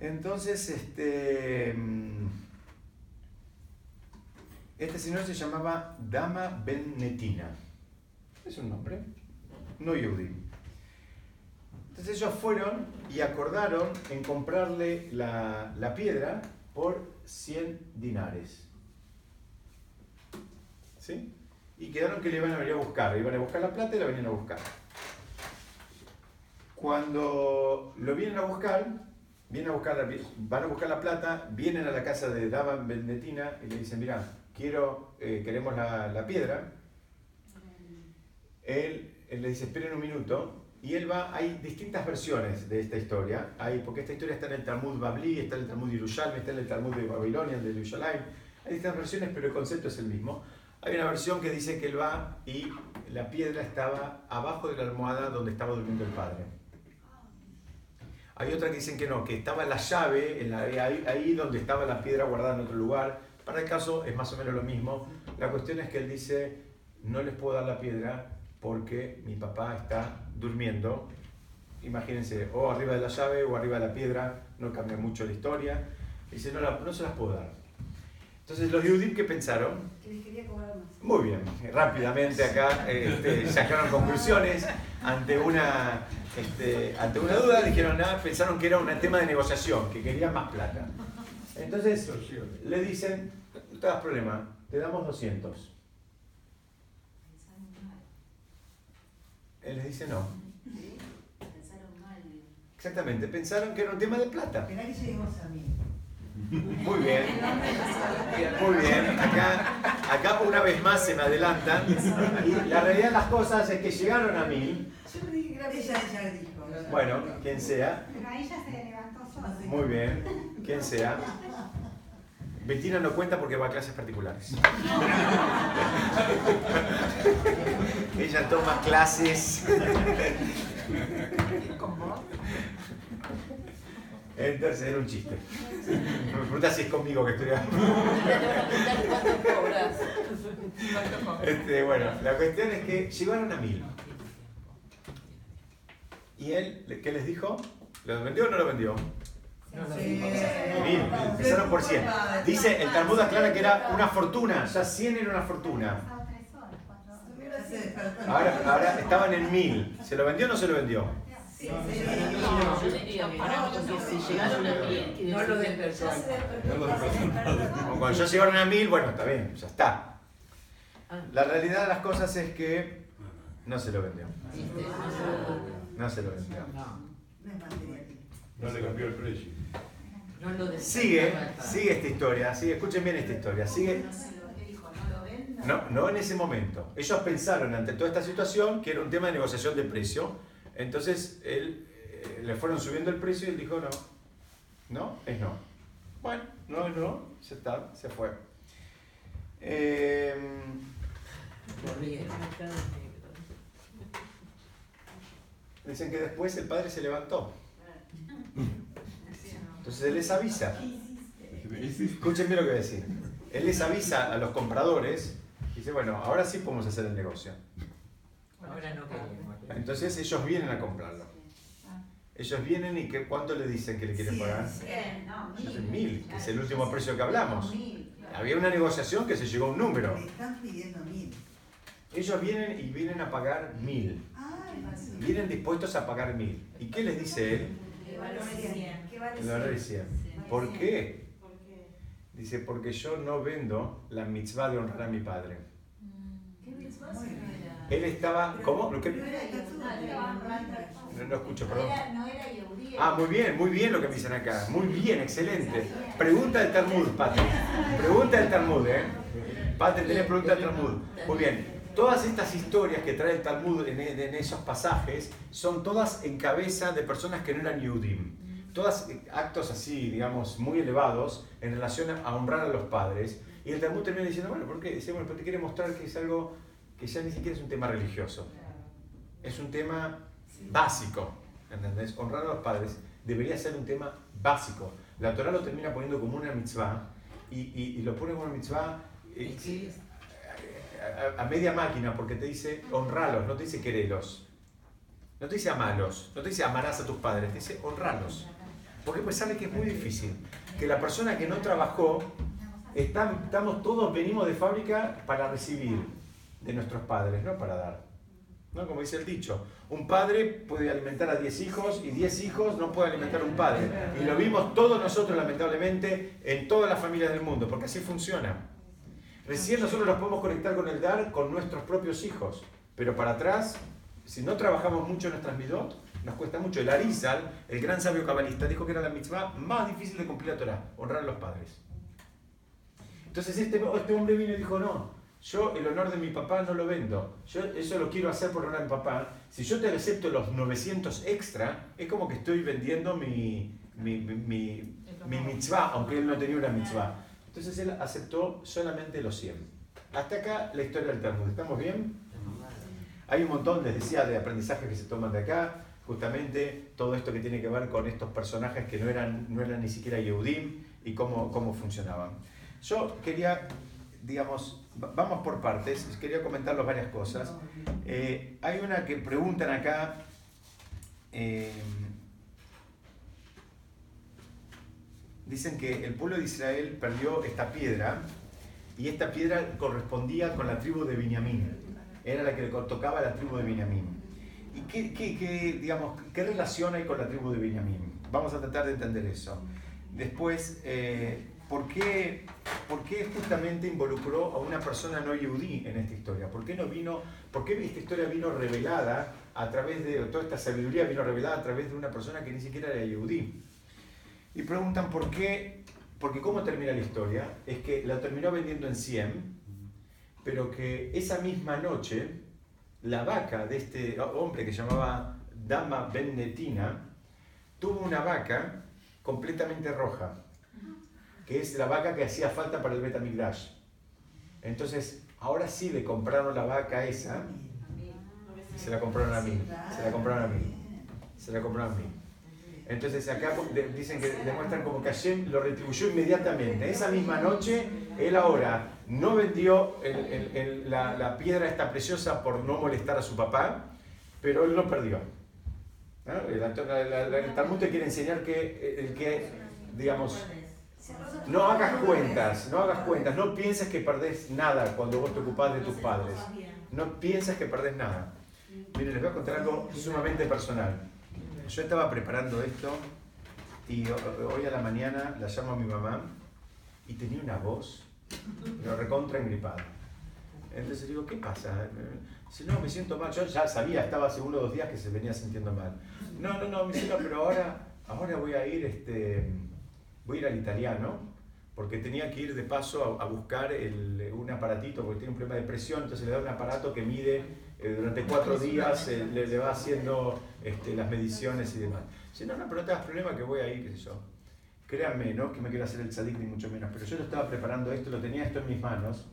S1: Entonces, este, mm, este señor se llamaba Dama Ben Netina. Es un nombre, no Yehudí. Entonces ellos fueron y acordaron en comprarle la, la piedra por 100 dinares. ¿Sí? Y quedaron que le iban a venir a buscar. Iban a buscar la plata y la venían a buscar. Cuando lo vienen a buscar, vienen a buscar la, van a buscar la plata, vienen a la casa de Daban Bendetina y le dicen, mira, quiero, eh, queremos la, la piedra. Él, él le dice, esperen un minuto, y él va, hay distintas versiones de esta historia, hay, porque esta historia está en el Talmud Babli, está en el Talmud Yerushalmi, está en el Talmud de Babilonia, el de Yerushalayim, hay distintas versiones, pero el concepto es el mismo. Hay una versión que dice que él va y la piedra estaba abajo de la almohada donde estaba durmiendo el padre. Hay otra que dicen que no, que estaba la llave en la- ahí, ahí donde estaba la piedra guardada en otro lugar. Para el caso es más o menos lo mismo. La cuestión es que él dice, no les puedo dar la piedra porque mi papá está durmiendo. Imagínense, o arriba de la llave o arriba de la piedra, no cambia mucho la historia. Dice, no, no se las puedo dar. Entonces los Yudim, ¿qué pensaron?
S4: Que les quería cobrar más.
S1: Muy bien, rápidamente acá eh, este, sacaron conclusiones ante una, este, ante una duda, dijeron nada, pensaron que era un tema de negociación, que querían más plata. Entonces le dicen, no te das problema, te damos 200. Él les dice no.
S4: Pensaron mal.
S1: Exactamente, pensaron que era un tema de plata.
S4: Esperá que lleguemos a mí.
S1: Muy bien, muy bien. Acá, acá una vez más se me adelantan. La realidad de las cosas es que llegaron a mí.
S4: Yo dije ella, dijo.
S1: Bueno, quien sea.
S7: Pero ahí ya se levantó sola.
S1: Muy bien, quien sea. Bettina no cuenta porque va a clases particulares. Ella toma clases.
S5: ¿Con vos?
S1: Entonces era un chiste. Me pregunta si es conmigo que estudia.
S3: Mira, le van a preguntar cuánto cobras.
S5: ¿Cuánto cobras?
S1: Este, bueno, la cuestión es que llegaron a mil. ¿Y él qué les dijo? ¿Lo vendió o no lo vendió?
S5: No lo
S4: Sí.
S1: Mil, empezaron por 100. Dice, el Talmud aclara que era una fortuna, ya 100 era una fortuna. Ahora, ahora estaban en mil. ¿Se lo vendió o no se lo vendió?
S4: Sí,
S5: No,
S4: sí,
S3: No, yo diría que no, porque si llegaron a mil,
S5: No lo
S1: cuando ya llegaron a mil, bueno, está bien, ya está. La realidad de las cosas es que no se lo vendió.
S3: no se lo-
S1: vendió.
S4: No
S6: le cambió el precio.
S1: Sigue, sigue esta historia, sigue, escuchen bien esta historia, sigue.
S4: No, no
S1: en ese momento. Ellos pensaron ante toda esta situación que era un tema de negociación de precio. Entonces él, eh, le fueron subiendo el precio y él dijo no. No, es no. Bueno, no es no, se está, se fue.
S3: Negro.
S1: dicen que después el padre se levantó. Entonces él les avisa. Escuchen lo que voy a decir. Él les avisa a los compradores. Dice, bueno, ahora sí podemos hacer el negocio.
S3: Ahora no queremos.
S1: Entonces ellos vienen a comprarlo. Ellos vienen y que, ¿cuánto le dicen que le quieren pagar?
S4: Cien, no,
S1: Es
S4: mil.
S1: mil, que es el último precio que hablamos. Había una negociación que se llegó a un número.
S4: Le están pidiendo mil.
S1: Ellos vienen y vienen a pagar mil. Vienen dispuestos a pagar mil. ¿Y qué les dice él?
S4: ¿Qué vale cien? ¿Qué vale
S1: El valor
S4: cien?
S1: de 100. ¿Por qué? Dice, porque yo no vendo la mitzvah de honrar a mi padre.
S4: Muy bien.
S1: Él estaba, ¿cómo? ¿Lo que-
S4: No
S1: No, escucho, perdón.
S8: No era Yehudí.
S1: Ah, muy bien, muy bien lo que me dicen acá. Muy bien, excelente. Pregunta del Talmud, Patri. Pregunta del Talmud, ¿eh? Patri, tenés pregunta del Talmud. Muy bien. Todas estas historias que trae el Talmud en, en esos pasajes son todas en cabeza de personas que no eran Yudim. Todas eh, actos así, digamos, muy elevados en relación a honrar a los padres. Y el Talmud termina diciendo, bueno, ¿por qué? Dice, bueno, te quiere mostrar que es algo que ya ni siquiera es un tema religioso. Es un tema básico, ¿entendés? Honrar a los padres debería ser un tema básico. La Torah lo termina poniendo como una mitzvah y, y- y lo pone como una mitzvah eh,
S3: es-
S1: a, a- a media máquina porque te dice honralos, no te dice querelos. No te dice amalos, no te dice amarás a tus padres, te dice honralos. Porque pues sabe que es muy difícil. Que la persona que no trabajó, está- estamos todos, venimos de fábrica para recibir de nuestros padres, no para dar. ¿No? Como dice el dicho, un padre puede alimentar a 10 hijos y 10 hijos no puede alimentar a un padre. Y lo vimos todos nosotros, lamentablemente, en todas las familias del mundo, porque así funciona. Recién nosotros nos podemos conectar con el dar con nuestros propios hijos, pero para atrás, si no trabajamos mucho en nuestras midot, nos cuesta mucho. El Arizal, el gran sabio cabalista, dijo que era la mitzvah más difícil de cumplir la Torah, honrar a los padres. Entonces este, este hombre vino y dijo, no, yo el honor de mi papá no lo vendo, yo eso lo quiero hacer por honrar a mi papá. Si yo te acepto los 900 extra, es como que estoy vendiendo mi, mi, mi, mi- mi mitzvah, aunque él no tenía una mitzvah. Entonces él aceptó solamente los 100. Hasta acá la historia del Talmud. ¿Estamos bien? Hay un montón, les decía, de aprendizajes que se toman de acá. Justamente todo esto que tiene que ver con estos personajes que no eran, no eran ni siquiera Yehudim y cómo, cómo funcionaban. Yo quería, digamos, vamos por partes, quería comentarles varias cosas. Eh, hay una que preguntan acá. eh, dicen que el pueblo de Israel perdió esta piedra y esta piedra correspondía con la tribu de Benjamín. Era la que le tocaba a la tribu de Benjamín. ¿Y qué, qué- qué, digamos, qué relación hay con la tribu de Benjamín? Vamos a tratar de entender eso. Después, eh, ¿por, qué, ¿por qué justamente involucró a una persona no yudí en esta historia? ¿Por qué, no vino, ¿Por qué esta historia vino revelada a través de, toda esta sabiduría vino revelada a través de una persona que ni siquiera era yudí? Y preguntan por qué, porque cómo termina la historia, es que la terminó vendiendo en 100, pero que esa misma noche la vaca de este hombre que llamaba Dama Bennetina tuvo una vaca completamente roja, que es la vaca que hacía falta para el Betamigdash. Entonces, ahora sí le compraron la vaca esa, se la compraron a mí, se la compraron a mí, se la compraron a mí. Entonces acá dicen que demuestran como que Hashem lo retribuyó inmediatamente. Esa misma noche, él ahora no vendió la, piedra esta preciosa por no molestar a su papá, pero él no perdió. El, Talmud te quiere enseñar que el que, digamos, no hagas cuentas, no hagas cuentas, no pienses que perdés nada cuando vos te ocupás de tus padres. No pienses que perdés nada. Miren, les voy a contar algo sumamente personal. yo estaba preparando esto y ho- hoy a la mañana la llamo a mi mamá y tenía una voz, pero recontra engripada. Entonces digo, ¿qué pasa? Dice, no, me siento mal. Yo ya sabía, estaba hace uno o dos días que se venía sintiendo mal. No, no, no, me dice, no, pero ahora, ahora voy a ir, este, voy a ir al italiano, porque tenía que ir de paso a, a buscar el- un aparatito, porque tiene un problema de presión, entonces le da un aparato que mide eh, durante cuatro días, eh, le, le va haciendo este, las mediciones y demás. Dice, no, no, pero no te das problema que voy a ir, qué sé yo. Créanme, no que me quiero hacer el tzadik ni mucho menos, pero yo lo estaba preparando esto, lo tenía esto en mis manos.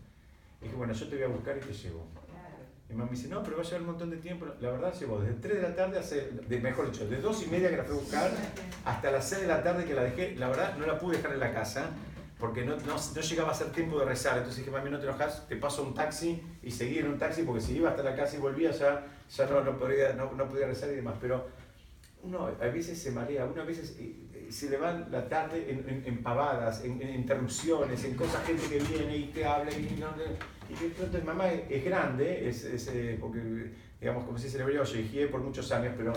S1: Y dije, bueno, yo te voy a buscar y te llevo. Y mamá me dice, no, pero va a llevar un montón de tiempo. La verdad, llevó desde 3 de la tarde, hace, de, mejor dicho, de 2 y media que la fui a buscar, hasta las 6 de la tarde que la dejé. La verdad, no la pude dejar en la casa, porque no, no, no llegaba a ser tiempo de rezar. Entonces dije, mami, no te enojas, te paso un taxi y seguí en un taxi, porque si iba hasta la casa y volvía ya, ya no, no, podía, no, no podía rezar y demás. Pero uno a veces se marea, uno a veces eh, eh, se le va la tarde en, en- en pavadas, en, en interrupciones, en cosas, gente que viene y te habla y no, y de pronto mamá es, es grande, es, es, eh, porque, digamos, como se dice en hebreo, yo por muchos años, pero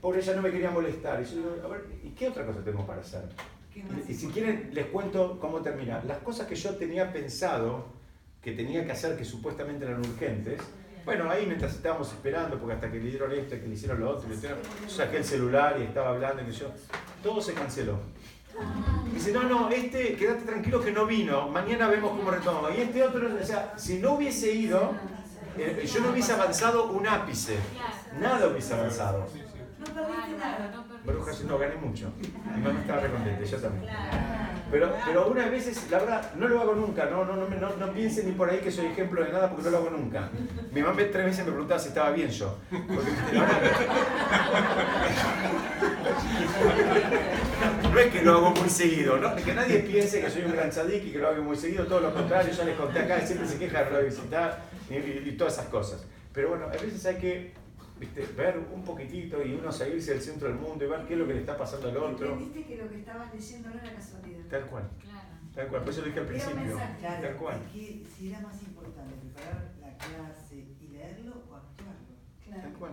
S1: por ella no me quería molestar. Y yo digo, a ver, ¿y qué otra cosa tenemos para hacer? Y si quieren, les cuento cómo termina. Las cosas que yo tenía pensado que tenía que hacer, que supuestamente eran urgentes, bueno, ahí mientras estábamos esperando, porque hasta que le dieron esto, que le hicieron lo otro, le hicieron- yo saqué el celular y estaba hablando y que yo, todo se canceló. Dice, no, no, este, quédate tranquilo que no vino, mañana vemos cómo retoma. Y este otro, o sea, si no hubiese ido, eh, yo no hubiese avanzado un ápice, nada hubiese avanzado.
S4: No perdiste nada.
S1: Hashem, no, gané mucho. Mi mamá estaba recontenta, yo también. Pero, pero unas veces, la verdad, no lo hago nunca, no, no, no, no, no piensen ni por ahí que soy ejemplo de nada porque no lo hago nunca. Mi mamá tres veces me preguntaba si estaba bien yo. Porque, no es que lo hago muy seguido, ¿no? que nadie piense que soy un gran tzadik y que lo hago muy seguido, todo lo contrario, ya les conté acá, siempre se queja de visitar y, y- y todas esas cosas. Pero bueno, a veces hay que viste, ver un poquitito y uno salirse del centro del mundo y ver qué es lo que le está pasando al otro.
S4: Entendiste que lo que estabas leyendo no era casualidad.
S1: Tal cual, tal cual, por eso lo dije al principio.
S4: claro,
S1: Tal cual,
S4: que si era más importante preparar la clase y leerlo o actuarlo.
S1: tal cual.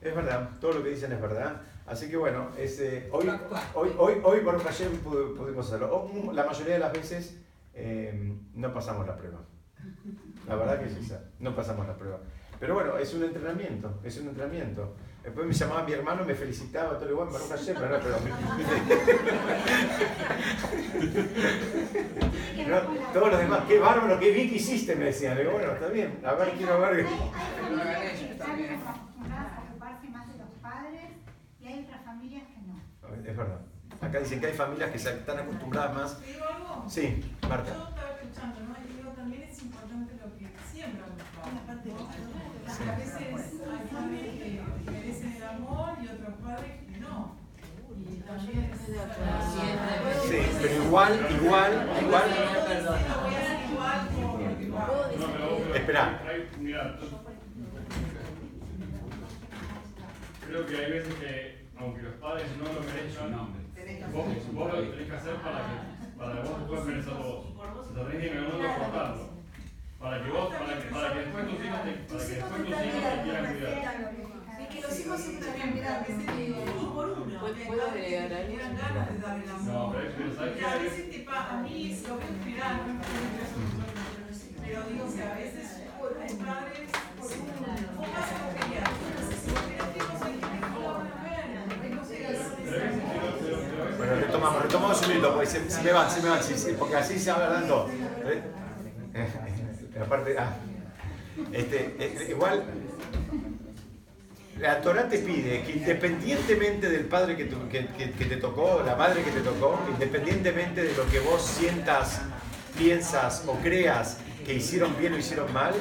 S1: Es verdad, todo lo que dicen es verdad. Así que bueno, ese, hoy, hoy, hoy, hoy por ayer pu- pudimos hacerlo. O, La mayoría de las veces eh, no pasamos la prueba. La verdad que es esa, no pasamos la prueba. Pero bueno, es un entrenamiento, es un entrenamiento. Después me llamaba mi hermano, me felicitaba, todo igual, Baruch Hashem, pero, no, pero No, todos los demás, qué bárbaro, qué bien que hiciste, me decían. Le digo, bueno, está bien, a ver, quiero ver.
S8: Hay, hay familias que están acostumbradas a ocuparse más de los padres y hay otras familias que no.
S1: Es verdad. Acá dicen que hay familias que están acostumbradas más.
S5: ¿Te digo algo?
S1: Sí, Marta.
S5: Yo estaba escuchando, ¿no? Y digo, también es importante lo que siembran los
S4: Una parte
S5: padres,
S4: de
S5: Porque a veces hay padres que merecen el amor y otros padres que no. Y también es
S1: Sí, pero igual, igual, igual.
S5: Lo voy a hacer igual porque
S2: No,
S5: va.
S2: pero, pero
S1: Espera.
S2: creo que hay veces que, aunque los padres no lo merezcan, vos, vos lo tenés que hacer para que, para que vos te puedas merecer vos. O sea, tenés que en algún momento cortarlo. Para que vos, para que, para que después tus hijos te, para que después tus hijos te quieran cuidar.
S5: Es que los hijos siempre también miran, a veces uno por uno.
S3: ¿Puedo- agregar algo?
S5: Tienen ganas de dar el
S2: No,
S5: amor. a veces te a mí lo pero digo que a veces hay padres por uno. Vos vas a copiar. Si vos querés hijos, hay gente que no lo van a ver. Hay cosas que
S2: Pero a veces, pero, pero, pero a veces-
S1: Bueno, retomamos, retomamos un minuto, porque se, se me van, se me van, sí, sí, porque así se va dando. Eh, eh, aparte, ah, este, eh, igual, la Torah te pide que independientemente del padre que, te tocó, la madre que te tocó, independientemente de lo que vos sientas, piensas o creas que hicieron bien o hicieron mal,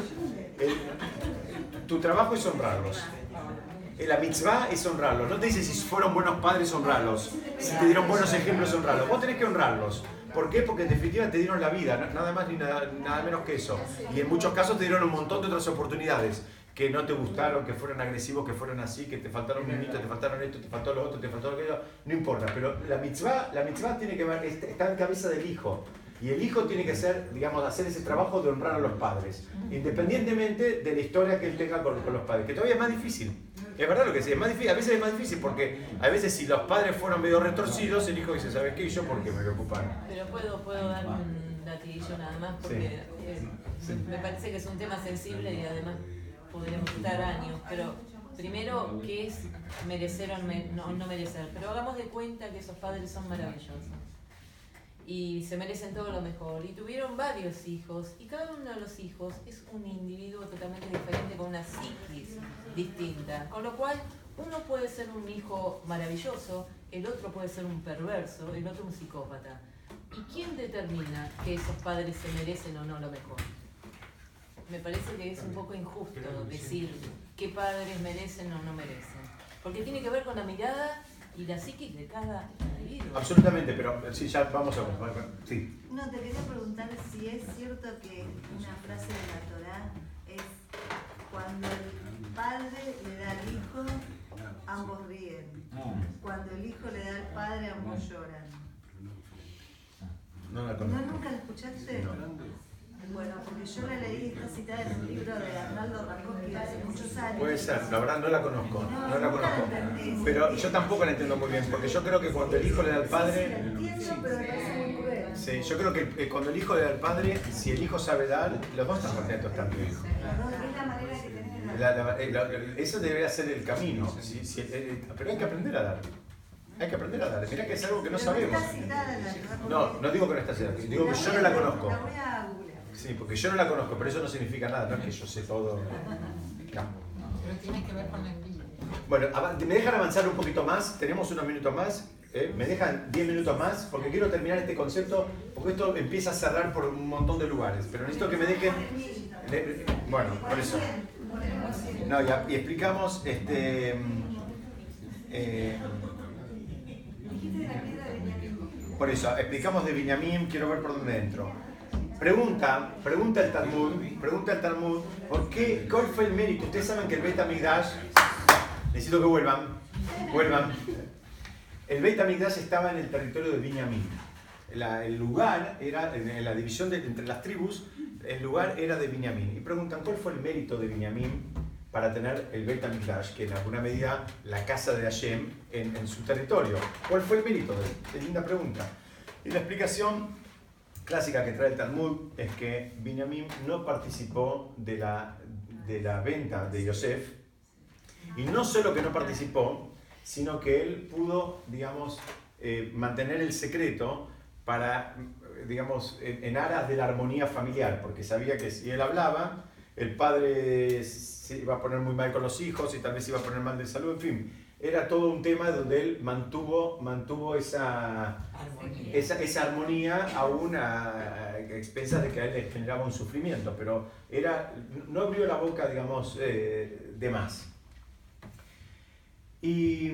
S1: tu trabajo es honrarlos. La mitzvah es honrarlos. No te dice si fueron buenos padres, honrarlos. Si te dieron buenos ejemplos, honrarlos. Vos tenés que honrarlos. ¿Por qué? Porque en definitiva te dieron la vida, na- nada más ni nada, nada menos que eso. Y en muchos casos te dieron un montón de otras oportunidades que no te gustaron, que fueron agresivos, que fueron así, que te faltaron minutos, te faltaron esto, te faltó lo otro, te faltó aquello. No importa, pero la mitzvah, la mitzvah tiene que ver, est- está en cabeza del hijo. Y el hijo tiene que ser, digamos, hacer ese trabajo de honrar a los padres, independientemente de la historia que él tenga con, con los padres, que todavía es más difícil. Es verdad lo que sí, es más difícil, a veces es más difícil porque a veces si los padres fueron medio retorcidos, el hijo dice, ¿sabes qué? ¿Y yo por qué me voy a ocupar?
S3: Pero puedo, puedo dar un latiguillo nada más porque eh, me parece que es un tema sensible y además podríamos estar años, pero primero, ¿qué es merecer o no, no merecer? Pero hagamos de cuenta que esos padres son maravillosos y se merecen todo lo mejor. Y tuvieron varios hijos y cada uno de los hijos es un individuo totalmente diferente con una psiquis distinta. Con lo cual, uno puede ser un hijo maravilloso, el otro puede ser un perverso, el otro un psicópata. ¿Y quién determina que esos padres se merecen o no lo mejor? Me parece que es un poco injusto decir qué padres merecen o no merecen. Porque tiene que ver con la mirada y la psiquis de cada individuo.
S1: Absolutamente, pero sí, ya vamos a Sí.
S4: No, te quería preguntar si es cierto que una frase de la Torah es cuando el padre le da al hijo, ambos ríen. Cuando el hijo le da al padre, ambos lloran.
S1: No la
S4: conozco. ¿No nunca la escuchaste? Bueno, porque yo la leí, está citada en un libro de Arnaldo Rakowski hace muchos años.
S1: Puede ser, la verdad no la conozco, no, la conozco. Pero yo tampoco la entiendo muy bien, porque yo creo que cuando el hijo le da al padre...
S4: entiendo, pero me parece muy cruel.
S1: Sí, yo creo que cuando el hijo le da al padre, si el hijo sabe dar, los dos están contentos también.
S4: Es la manera
S1: de dar. eso debería ser el camino, sí, sí, eh, eh, pero hay que aprender a dar. Hay que aprender a dar. Mirá que es algo que no sabemos. No, no digo que no está citada, digo que yo no la conozco. Sí, porque yo no la conozco, pero eso no significa nada, no es que yo sé todo.
S7: Pero tiene que ver con la.
S1: Bueno, ¿me dejan avanzar un poquito más? Tenemos unos minutos más. ¿eh? ¿Me dejan 10 minutos más? Porque quiero terminar este concepto, porque esto empieza a cerrar por un montón de lugares. Pero necesito que me dejen... Bueno, por eso. No, y explicamos este... Eh, por eso, explicamos de Binyamin, quiero ver por dónde entro. Pregunta, pregunta el Talmud, pregunta el Talmud, ¿por qué, cuál fue el mérito? Ustedes saben que el Beit HaMikdash, necesito que vuelvan, vuelvan. El Beit HaMikdash estaba en el territorio de Binyamin. el lugar era, en la división entre las tribus, el lugar era de Binyamin. Y preguntan, ¿cuál fue el mérito de Binyamin para tener el Beit HaMikdash, que en alguna medida la casa de Hashem en, su territorio? ¿Cuál fue el mérito de? Es linda pregunta. Y la explicación clásica que trae el Talmud es que Binyamin no participó de la, de la venta de Yosef, y no solo que no participó, sino que él pudo, digamos, eh, mantener el secreto para, digamos, en, aras de la armonía familiar, porque sabía que si él hablaba, el padre se iba a poner muy mal con los hijos y tal vez iba a poner mal de salud, en fin era todo un tema donde él mantuvo, mantuvo esa armonía, esa, esa armonía aún a, expensas de que a él le generaba un sufrimiento, pero era, no abrió la boca, digamos, eh, de más. Y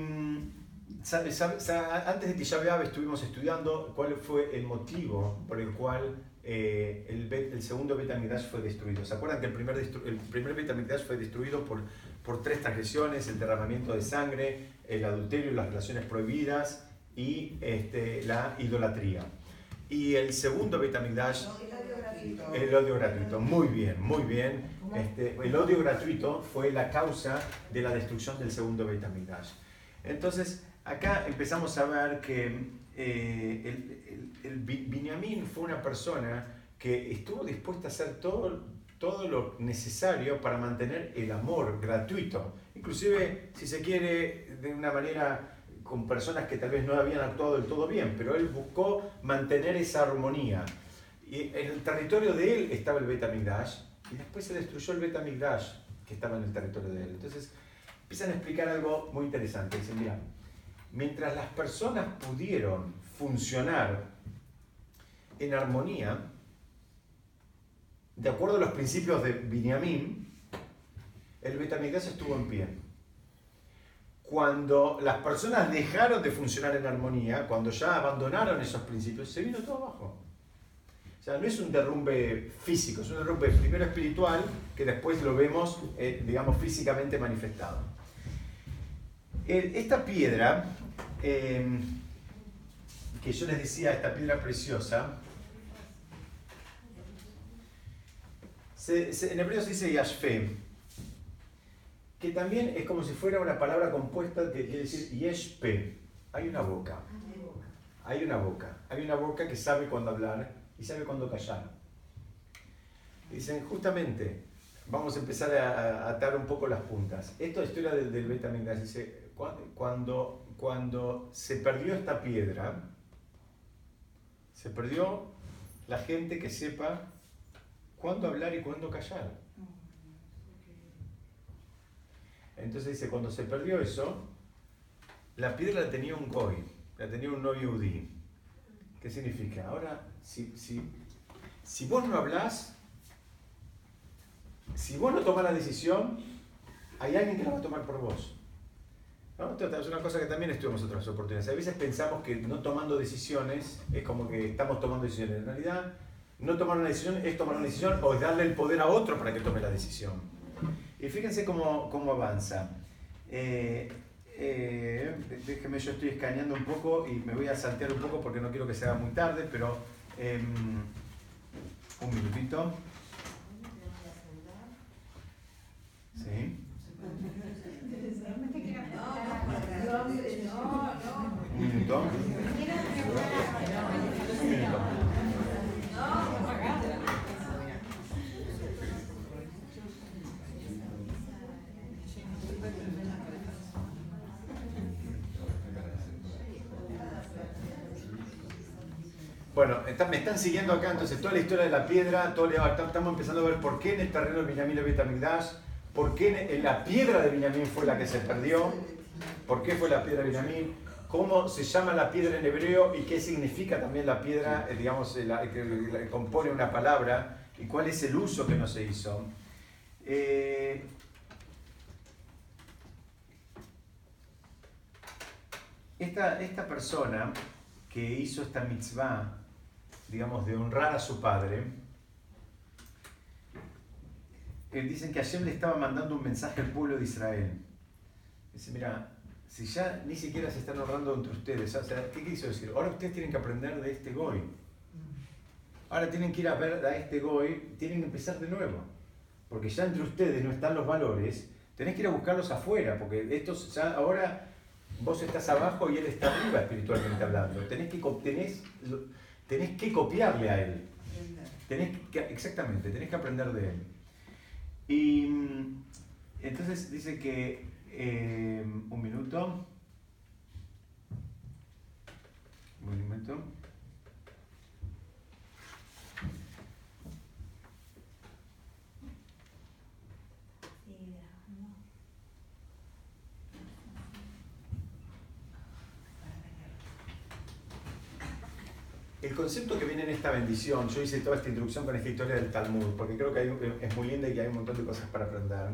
S1: mm, antes de Tisha estuvimos estudiando cuál fue el motivo por el cual eh, el, el, segundo Betamigdash fue destruido. ¿Se acuerdan que el primer, el primer Betamigdash fue destruido por por tres transgresiones, el derramamiento de sangre, el adulterio las relaciones prohibidas y este, la idolatría. Y el segundo Betamigdash, el odio gratuito. Muy bien, muy bien. Este, el odio gratuito fue la causa de la destrucción del segundo Betamigdash. Entonces, acá empezamos a ver que eh, el, el, el Binyamin fue una persona que estuvo dispuesta a hacer todo, todo lo necesario para mantener el amor gratuito, inclusive si se quiere de una manera con personas que tal vez no habían actuado del todo bien, pero él buscó mantener esa armonía. Y en el territorio de él estaba el Betamigdash y después se destruyó el Betamigdash que estaba en el territorio de él. Entonces empiezan a explicar algo muy interesante. Dicen, mira, mientras las personas pudieron funcionar en armonía, de acuerdo a los principios de Binyamin, el Betamigdash estuvo en pie. Cuando las personas dejaron de funcionar en armonía, cuando ya abandonaron esos principios, se vino todo abajo. O sea, no es un derrumbe físico, es un derrumbe primero espiritual que después lo vemos, eh, digamos, físicamente manifestado. esta piedra, eh, que yo les decía, esta piedra preciosa, en hebreo se dice yashfe. que también es como si fuera una palabra compuesta que quiere decir yeshpe. Hay una boca. Hay una boca. Hay una boca que sabe cuándo hablar y sabe cuándo callar. Dicen, justamente, vamos a empezar a, atar un poco las puntas. Esto es historia del, del Betamigdash. Dice, cuando, cuando se perdió esta piedra, se perdió la gente que sepa cuándo hablar y cuándo callar. Entonces dice, cuando se perdió eso, la piedra la tenía un goy, la tenía un novio udí. ¿Qué significa? Ahora, si, si, si vos no hablás, si vos no tomás la decisión, hay alguien que la va a tomar por vos. ¿No? Es una cosa que también estuvimos otras oportunidades. A veces pensamos que no tomando decisiones es como que estamos tomando decisiones. En realidad, no tomar una decisión es tomar una decisión o darle el poder a otro para que tome la decisión. Y fíjense cómo, cómo avanza. Eh, eh, déjenme, yo estoy escaneando un poco y me voy a saltear un poco porque no quiero que sea muy tarde, pero em, un minutito. ¿Sí? Bueno, me están siguiendo acá, entonces toda la historia de la piedra, todo, estamos empezando a ver por qué en el terreno de Benjamín Betamigdash, por qué en la piedra de Benjamín fue la que se perdió, por qué fue la piedra de Benjamín, cómo se llama la piedra en hebreo y qué significa también la piedra, eh, digamos, eh, que compone una palabra y cuál es el uso que no se hizo. Eh, esta, esta persona que hizo esta mitzvah, digamos, de honrar a su padre, eh, dicen que Hashem le estaba mandando un mensaje al pueblo de Israel. Dice, mira, si ya ni siquiera se están honrando entre ustedes, ¿qué quiso decir? Ahora ustedes tienen que aprender de este goy. Ahora tienen que ir a ver a este goy, tienen que empezar de nuevo. Porque ya entre ustedes no están los valores, tenés que ir a buscarlos afuera, porque estos ya ahora vos estás abajo y él está arriba espiritualmente hablando. Tenés que, tenés, tenés que copiarle a él. Tenés que, exactamente, tenés que aprender de él. Y mm, entonces dice que, eh, un minuto, un minuto. El concepto que viene en esta bendición, yo hice toda esta introducción con esta historia del Talmud, porque creo que es muy linda y que hay un montón de cosas para aprender.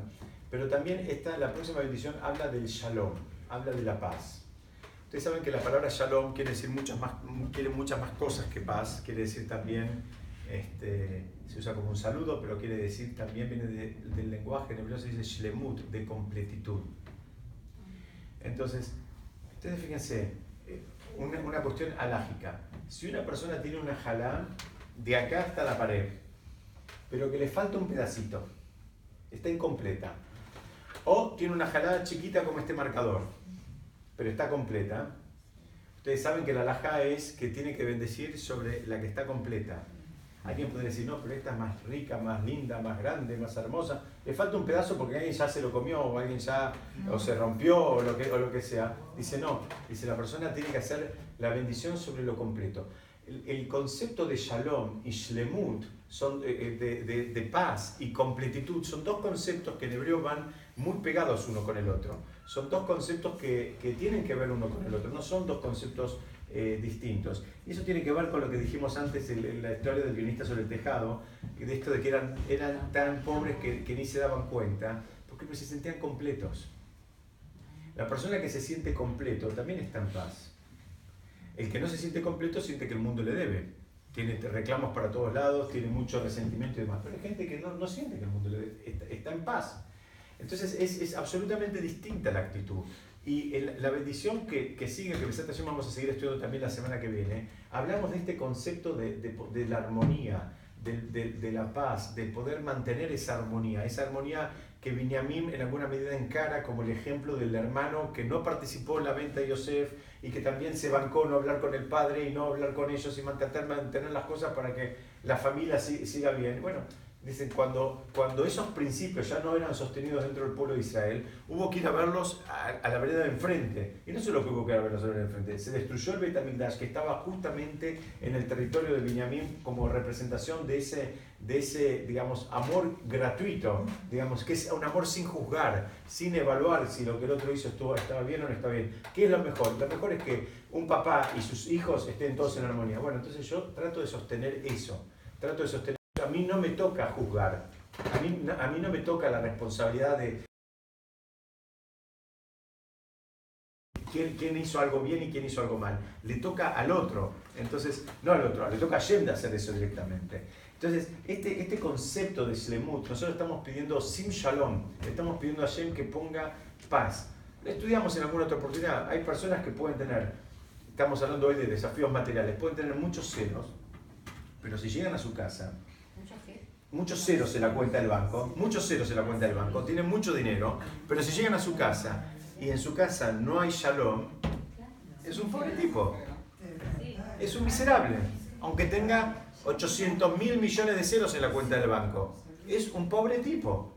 S1: Pero también esta, la próxima bendición habla del shalom, habla de la paz. Ustedes saben que la palabra shalom quiere decir muchas más, quiere muchas más cosas que paz, quiere decir también, este, se usa como un saludo, pero quiere decir también, viene del lenguaje, en hebreo se dice shlemut, de completitud. Entonces, ustedes fíjense, eh, una, una cuestión alágica si una persona tiene una jalá de acá hasta la pared, pero que le falta un pedacito, está incompleta, o tiene una jalá chiquita como este marcador, pero está completa, ustedes saben que la laja es que tiene que bendecir sobre la que está completa. Alguien puede decir, no, pero esta es más rica, más linda, más grande, más hermosa. Le falta un pedazo porque alguien ya se lo comió o alguien ya o se rompió o lo, que, o lo que sea. Dice, no, dice, la persona tiene que hacer la bendición sobre lo completo. El, concepto de shalom y shlemut, son eh, eh, de, paz y completitud, son dos conceptos que en hebreo van muy pegados uno con el otro. Son dos conceptos que, que tienen que ver uno con el otro, no son dos conceptos eh, distintos. Y eso tiene que ver con lo que dijimos antes en, la historia del guionista sobre el tejado, de esto de que eran, eran tan pobres que, que ni se daban cuenta, porque no se sentían completos. La persona que se siente completo también está en paz. El que no se siente completo siente que el mundo le debe. Tiene reclamos para todos lados, tiene mucho resentimiento y demás. Pero hay gente que no, no siente que el mundo le debe, está, en paz. Entonces es, es, absolutamente distinta la actitud. Y la bendición que, que sigue, que presentación vamos a seguir estudiando también la semana que viene, hablamos de este concepto de, de, de la armonía, de, de, la paz, de poder mantener esa armonía, esa armonía que Binyamin en alguna medida encara como el ejemplo del hermano que no participó en la venta de Yosef y que también se bancó no hablar con el padre y no hablar con ellos y mantener, mantener las cosas para que la familia siga bien. Bueno, Dicen, cuando, cuando esos principios ya no eran sostenidos dentro del pueblo de Israel, hubo que ir a verlos a, la vereda de enfrente. Y no solo hubo que ir a verlos a la vereda de enfrente, se destruyó el Beit HaMikdash, que estaba justamente en el territorio de Benjamín como representación de ese, de ese, digamos, amor gratuito, digamos, que es un amor sin juzgar, sin evaluar si lo que el otro hizo estuvo, estaba bien o no estaba bien. ¿Qué es lo mejor? Lo mejor es que un papá y sus hijos estén todos en armonía. Bueno, entonces yo trato de sostener eso, trato de sostener a mí no me toca juzgar, a mí, a mí no me toca la responsabilidad de quién, quién, hizo algo bien y quién hizo algo mal. Le toca al otro, entonces, no al otro, le toca a Shem de hacer eso directamente. Entonces, este, este concepto de Slemut, nosotros estamos pidiendo Sim Shalom, estamos pidiendo a Shem que ponga paz. Lo estudiamos en alguna otra oportunidad. Hay personas que pueden tener, estamos hablando hoy de desafíos materiales, pueden tener muchos celos, pero si llegan a su casa muchos ceros en la cuenta del banco, muchos ceros en la cuenta del banco, tienen mucho dinero, pero si llegan a su casa y en su casa no hay shalom, es un pobre tipo. Es un miserable, aunque tenga 800 mil millones de ceros en la cuenta del banco. Es un pobre tipo.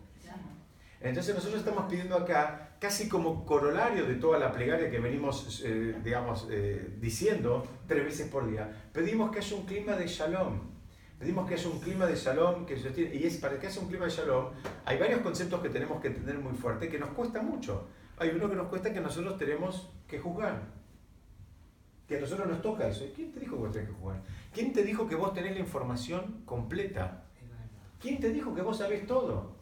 S1: Entonces nosotros estamos pidiendo acá, casi como corolario de toda la plegaria que venimos, eh, digamos, eh, diciendo tres veces por día, pedimos que haya un clima de shalom Pedimos que haya un clima de shalom, que y es para que haya un clima de shalom, hay varios conceptos que tenemos que entender muy fuerte, que nos cuesta mucho. Hay uno que nos cuesta que nosotros tenemos que juzgar. Que a nosotros nos toca eso. ¿Quién te dijo que vos tenés que jugar? ¿Quién te dijo que vos tenés la información completa? ¿Quién te dijo que vos sabés todo?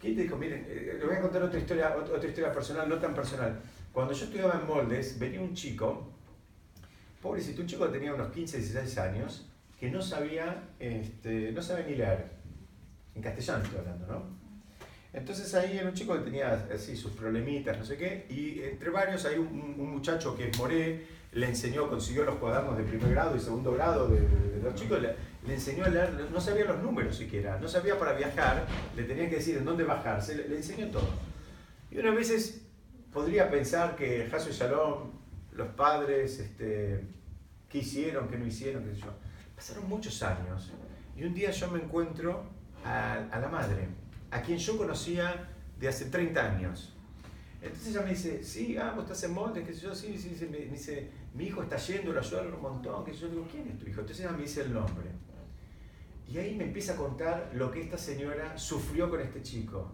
S1: ¿Quién te dijo? Miren, eh, les voy a contar otra historia, otra historia personal, no tan personal. Cuando yo estudiaba en Moldes, venía un chico, pobrecito, un chico que tenía unos 15, 16 años, que no sabía, este, no sabía ni leer. En castellano estoy hablando, ¿no? Entonces ahí era un chico que tenía así sus problemitas, no sé qué, y entre varios hay un, muchacho que es Moré, le enseñó, consiguió los cuadernos de primer grado y segundo grado de, los chicos, le, enseñó a leer, no sabía los números siquiera, no sabía para viajar, le tenía que decir en dónde bajarse, le, enseñó todo. Y unas veces podría pensar que Hasso y Shalom, los padres, este, qué hicieron, qué no hicieron, qué sé yo. Pasaron muchos años y un día yo me encuentro a, la madre, a quien yo conocía de hace 30 años. Entonces ella me dice, sí, ah, vos estás en molde, que yo, sí, sí, sí, me, dice, mi hijo está yendo, lo ayudaron un montón, que yo digo, ¿quién es tu hijo? Entonces ella me dice el nombre. Y ahí me empieza a contar lo que esta señora sufrió con este chico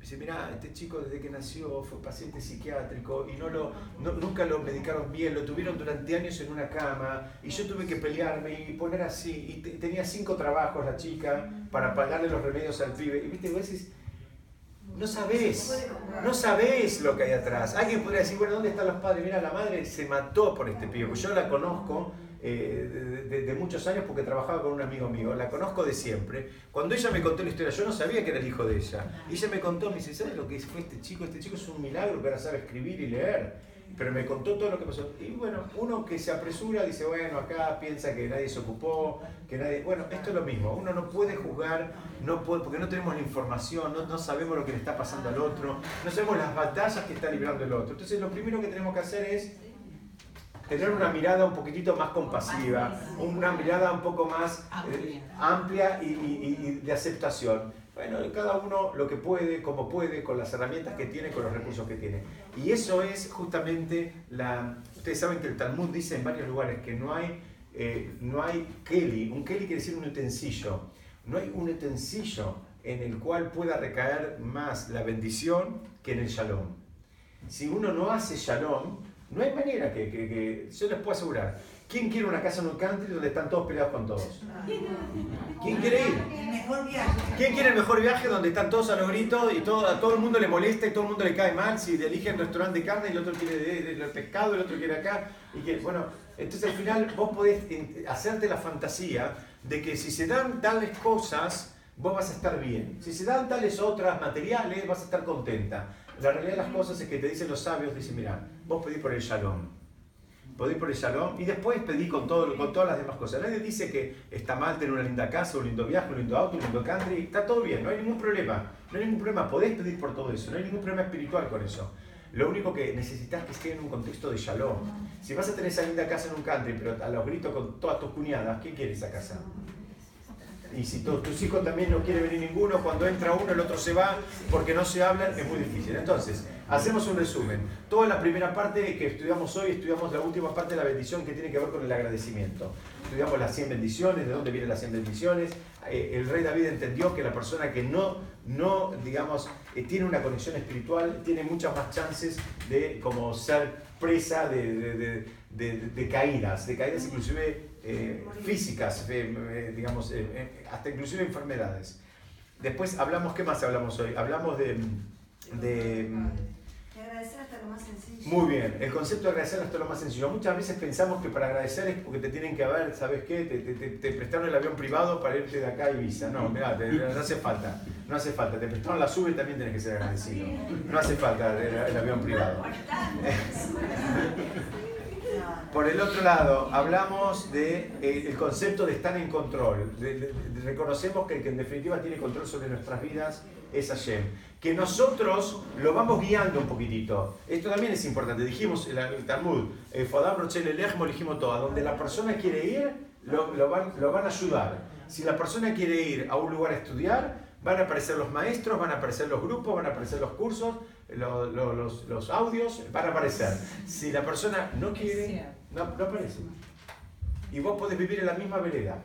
S1: dice, mira, este chico desde que nació fue paciente psiquiátrico y no lo, nunca lo medicaron bien, lo tuvieron durante años en una cama y yo tuve que pelearme y poner así. Y tenía cinco trabajos la chica para pagarle los remedios al pibe. Y viste, vos decís, no sabés, no sabés lo que hay atrás. Alguien podría decir, bueno, ¿dónde están los padres? Mira, la madre se mató por este pibe, yo la conozco eh, de, muchos años porque trabajaba con un amigo mío, la conozco de siempre. Cuando ella me contó la historia, yo no sabía que era el hijo de ella. Y ella me contó, me dice, ¿sabes lo que fue este chico? Este chico es un milagro que ahora sabe escribir y leer. Pero me contó todo lo que pasó. Y bueno, uno que se apresura dice, bueno, acá piensa que nadie se ocupó, que nadie... Bueno, esto es lo mismo. Uno no puede juzgar, no puede, porque no tenemos la información, no, no sabemos lo que le está pasando al otro, no sabemos las batallas que está librando el otro. Entonces lo primero que tenemos que hacer es tener una mirada un poquitito más compasiva, una mirada un poco más amplia, eh, y, de aceptación. Bueno, cada uno lo que puede, como puede, con las herramientas que tiene, con los recursos que tiene. Y eso es justamente la... Ustedes saben que el Talmud dice en varios lugares que no hay, eh, no hay keli. Un keli quiere decir un utensilio. No hay un utensilio en el cual pueda recaer más la bendición que en el shalom. Si uno no hace shalom, no hay manera que, que, que, yo les puedo asegurar. ¿Quién quiere una casa en un country donde están todos peleados con todos? ¿Quién quiere ir?
S4: El mejor viaje.
S1: ¿Quién quiere el mejor viaje donde están todos a los gritos y todo, a todo el mundo le molesta y todo el mundo le cae mal? Si eligen restaurante de carne y el otro quiere el pescado, el otro quiere acá. Y que, bueno, entonces al final vos podés hacerte la fantasía de que si se dan tales cosas, vos vas a estar bien. Si se dan tales otras materiales, vas a estar contenta. La realidad de las cosas es que te dicen los sabios, dicen, mira, vos pedís por el shalom. podés por el shalom y después pedí con, todo, con todas las demás cosas. Nadie dice que está mal tener una linda casa, un lindo viaje, un lindo auto, un lindo country, está todo bien, no hay ningún problema, no hay ningún problema, podés pedir por todo eso, no hay ningún problema espiritual con eso. Lo único que necesitas que esté en un contexto de shalom. Si vas a tener esa linda casa en un country, pero a los gritos con todas tus cuñadas, ¿qué quieres esa casa? Y si tus hijos también no quieren venir ninguno, cuando entra uno el otro se va porque no se hablan, es muy difícil. Entonces, hacemos un resumen. Toda la primera parte que estudiamos hoy, estudiamos la última parte de la bendición que tiene que ver con el agradecimiento. Estudiamos las 100 bendiciones, de dónde vienen las 100 bendiciones. Eh, el rey David entendió que la persona que no, no digamos, eh, tiene una conexión espiritual, tiene muchas más chances de como ser presa de, de caídas, de caídas inclusive eh, físicas, digamos, hasta inclusive enfermedades. Después hablamos, ¿qué más hablamos hoy? Hablamos de... de
S4: agradecer hasta lo más sencillo.
S1: Muy bien, el concepto de agradecer hasta lo más sencillo. Muchas veces pensamos que para agradecer es porque te tienen que haber, ¿sabes qué? Te, te, te prestaron el avión privado para irte de acá a Ibiza. No, mira, no hace falta. No hace falta. Te prestaron la sube y también tienes que ser agradecido. No hace falta el avión privado. Por el otro lado, hablamos del de, el concepto de estar en control. reconocemos que el que en definitiva tiene control sobre nuestras vidas es Hashem. Que nosotros lo vamos guiando un poquitito. Esto también es importante. Dijimos en el Talmud, eh, Fodam Rochel Elejmo, dijimos todo. Donde la persona quiere ir, lo, lo, van, lo van a ayudar. Si la persona quiere ir a un lugar a estudiar, van a aparecer los maestros, van a aparecer los grupos, van a aparecer los cursos, los, los, los audios, van a aparecer. Si la persona no quiere no, no aparecen. Y vos podés vivir en la misma vereda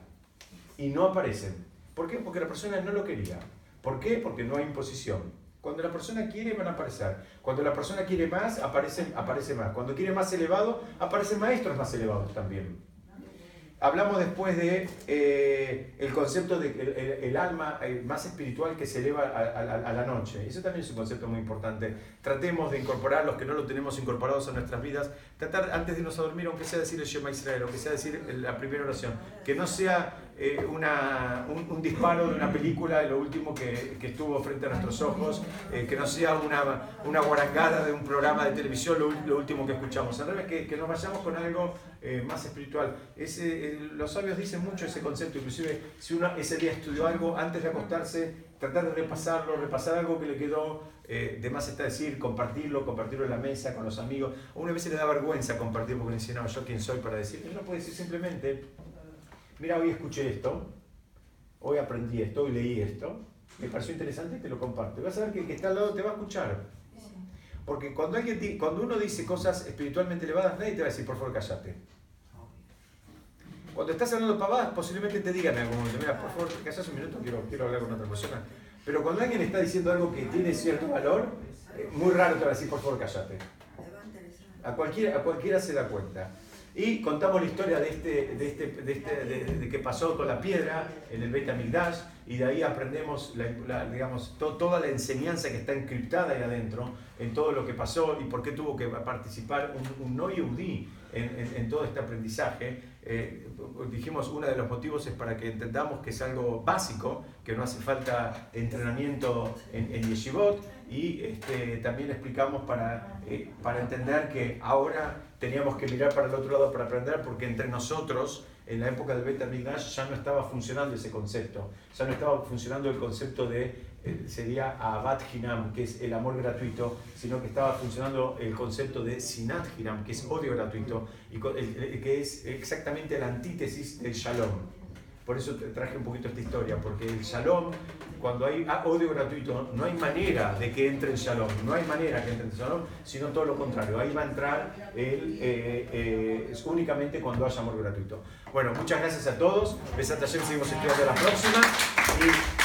S1: y no aparecen. ¿Por qué? Porque la persona no lo quería. ¿Por qué? Porque no hay imposición. Cuando la persona quiere, van a aparecer. Cuando la persona quiere más, aparece, aparece más. Cuando quiere más elevado, aparecen maestros más elevados también. Hablamos después de eh, el concepto de el, alma más espiritual que se eleva a, la noche. Eso también es un concepto muy importante. Tratemos de incorporar los que no lo tenemos incorporados a nuestras vidas. Tratar antes de irnos a dormir, aunque sea decir el Shema Israel, aunque sea decir la primera oración. Que no sea eh, una, un, disparo de una película, lo último que, que estuvo frente a nuestros ojos, eh, que no sea una, una guarangada de un programa de televisión, lo, lo último que escuchamos. Al revés, que, que nos vayamos con algo eh, más espiritual. Ese, los sabios dicen mucho ese concepto, inclusive si uno ese día estudió algo, antes de acostarse, tratar de repasarlo, repasar algo que le quedó de más está decir, compartirlo, compartirlo en la mesa con los amigos. A una vez le da vergüenza compartir porque dice, no, yo quién soy para decir. Uno puede decir simplemente, mira, hoy escuché esto, hoy aprendí esto, hoy leí esto, me pareció interesante y te lo comparto. Y vas a ver que el que está al lado te va a escuchar. Porque cuando, alguien, cuando uno dice cosas espiritualmente elevadas, nadie te va a decir, por favor, callate. Cuando estás hablando pavadas, posiblemente te digan en algún momento, mira, por favor, callas un minuto, quiero, quiero hablar con otra persona. Pero cuando alguien está diciendo algo que tiene cierto valor, eh, muy raro te va a decir, por favor, callate. A cualquiera, a cualquiera se da cuenta. Y contamos la historia de, este, de, este, de, este, de, que pasó con la piedra en el Beit HaMikdash y de ahí aprendemos la, digamos, toda la enseñanza que está encriptada ahí adentro en todo lo que pasó y por qué tuvo que participar un, no yudí en, en, todo este aprendizaje. Eh, dijimos, uno de los motivos es para que entendamos que es algo básico, que no hace falta entrenamiento en, en yeshivot y este, también explicamos para, eh, para entender que ahora teníamos que mirar para el otro lado para aprender porque entre nosotros en la época del Beta Migdash ya no estaba funcionando ese concepto, ya no estaba funcionando el concepto de, sería Abad Hinam, que es el amor gratuito, sino que estaba funcionando el concepto de Sinat Hinam, que es odio gratuito, y que es exactamente la antítesis del Shalom. Por eso traje un poquito esta historia, porque el Shalom cuando hay odio gratuito, no hay manera de que entre en Shalom, no hay manera que entre en Shalom, sino todo lo contrario. Ahí va a entrar el, eh, eh, es únicamente cuando haya amor gratuito. Bueno, muchas gracias a todos. Besat seguimos estudiando la próxima. Y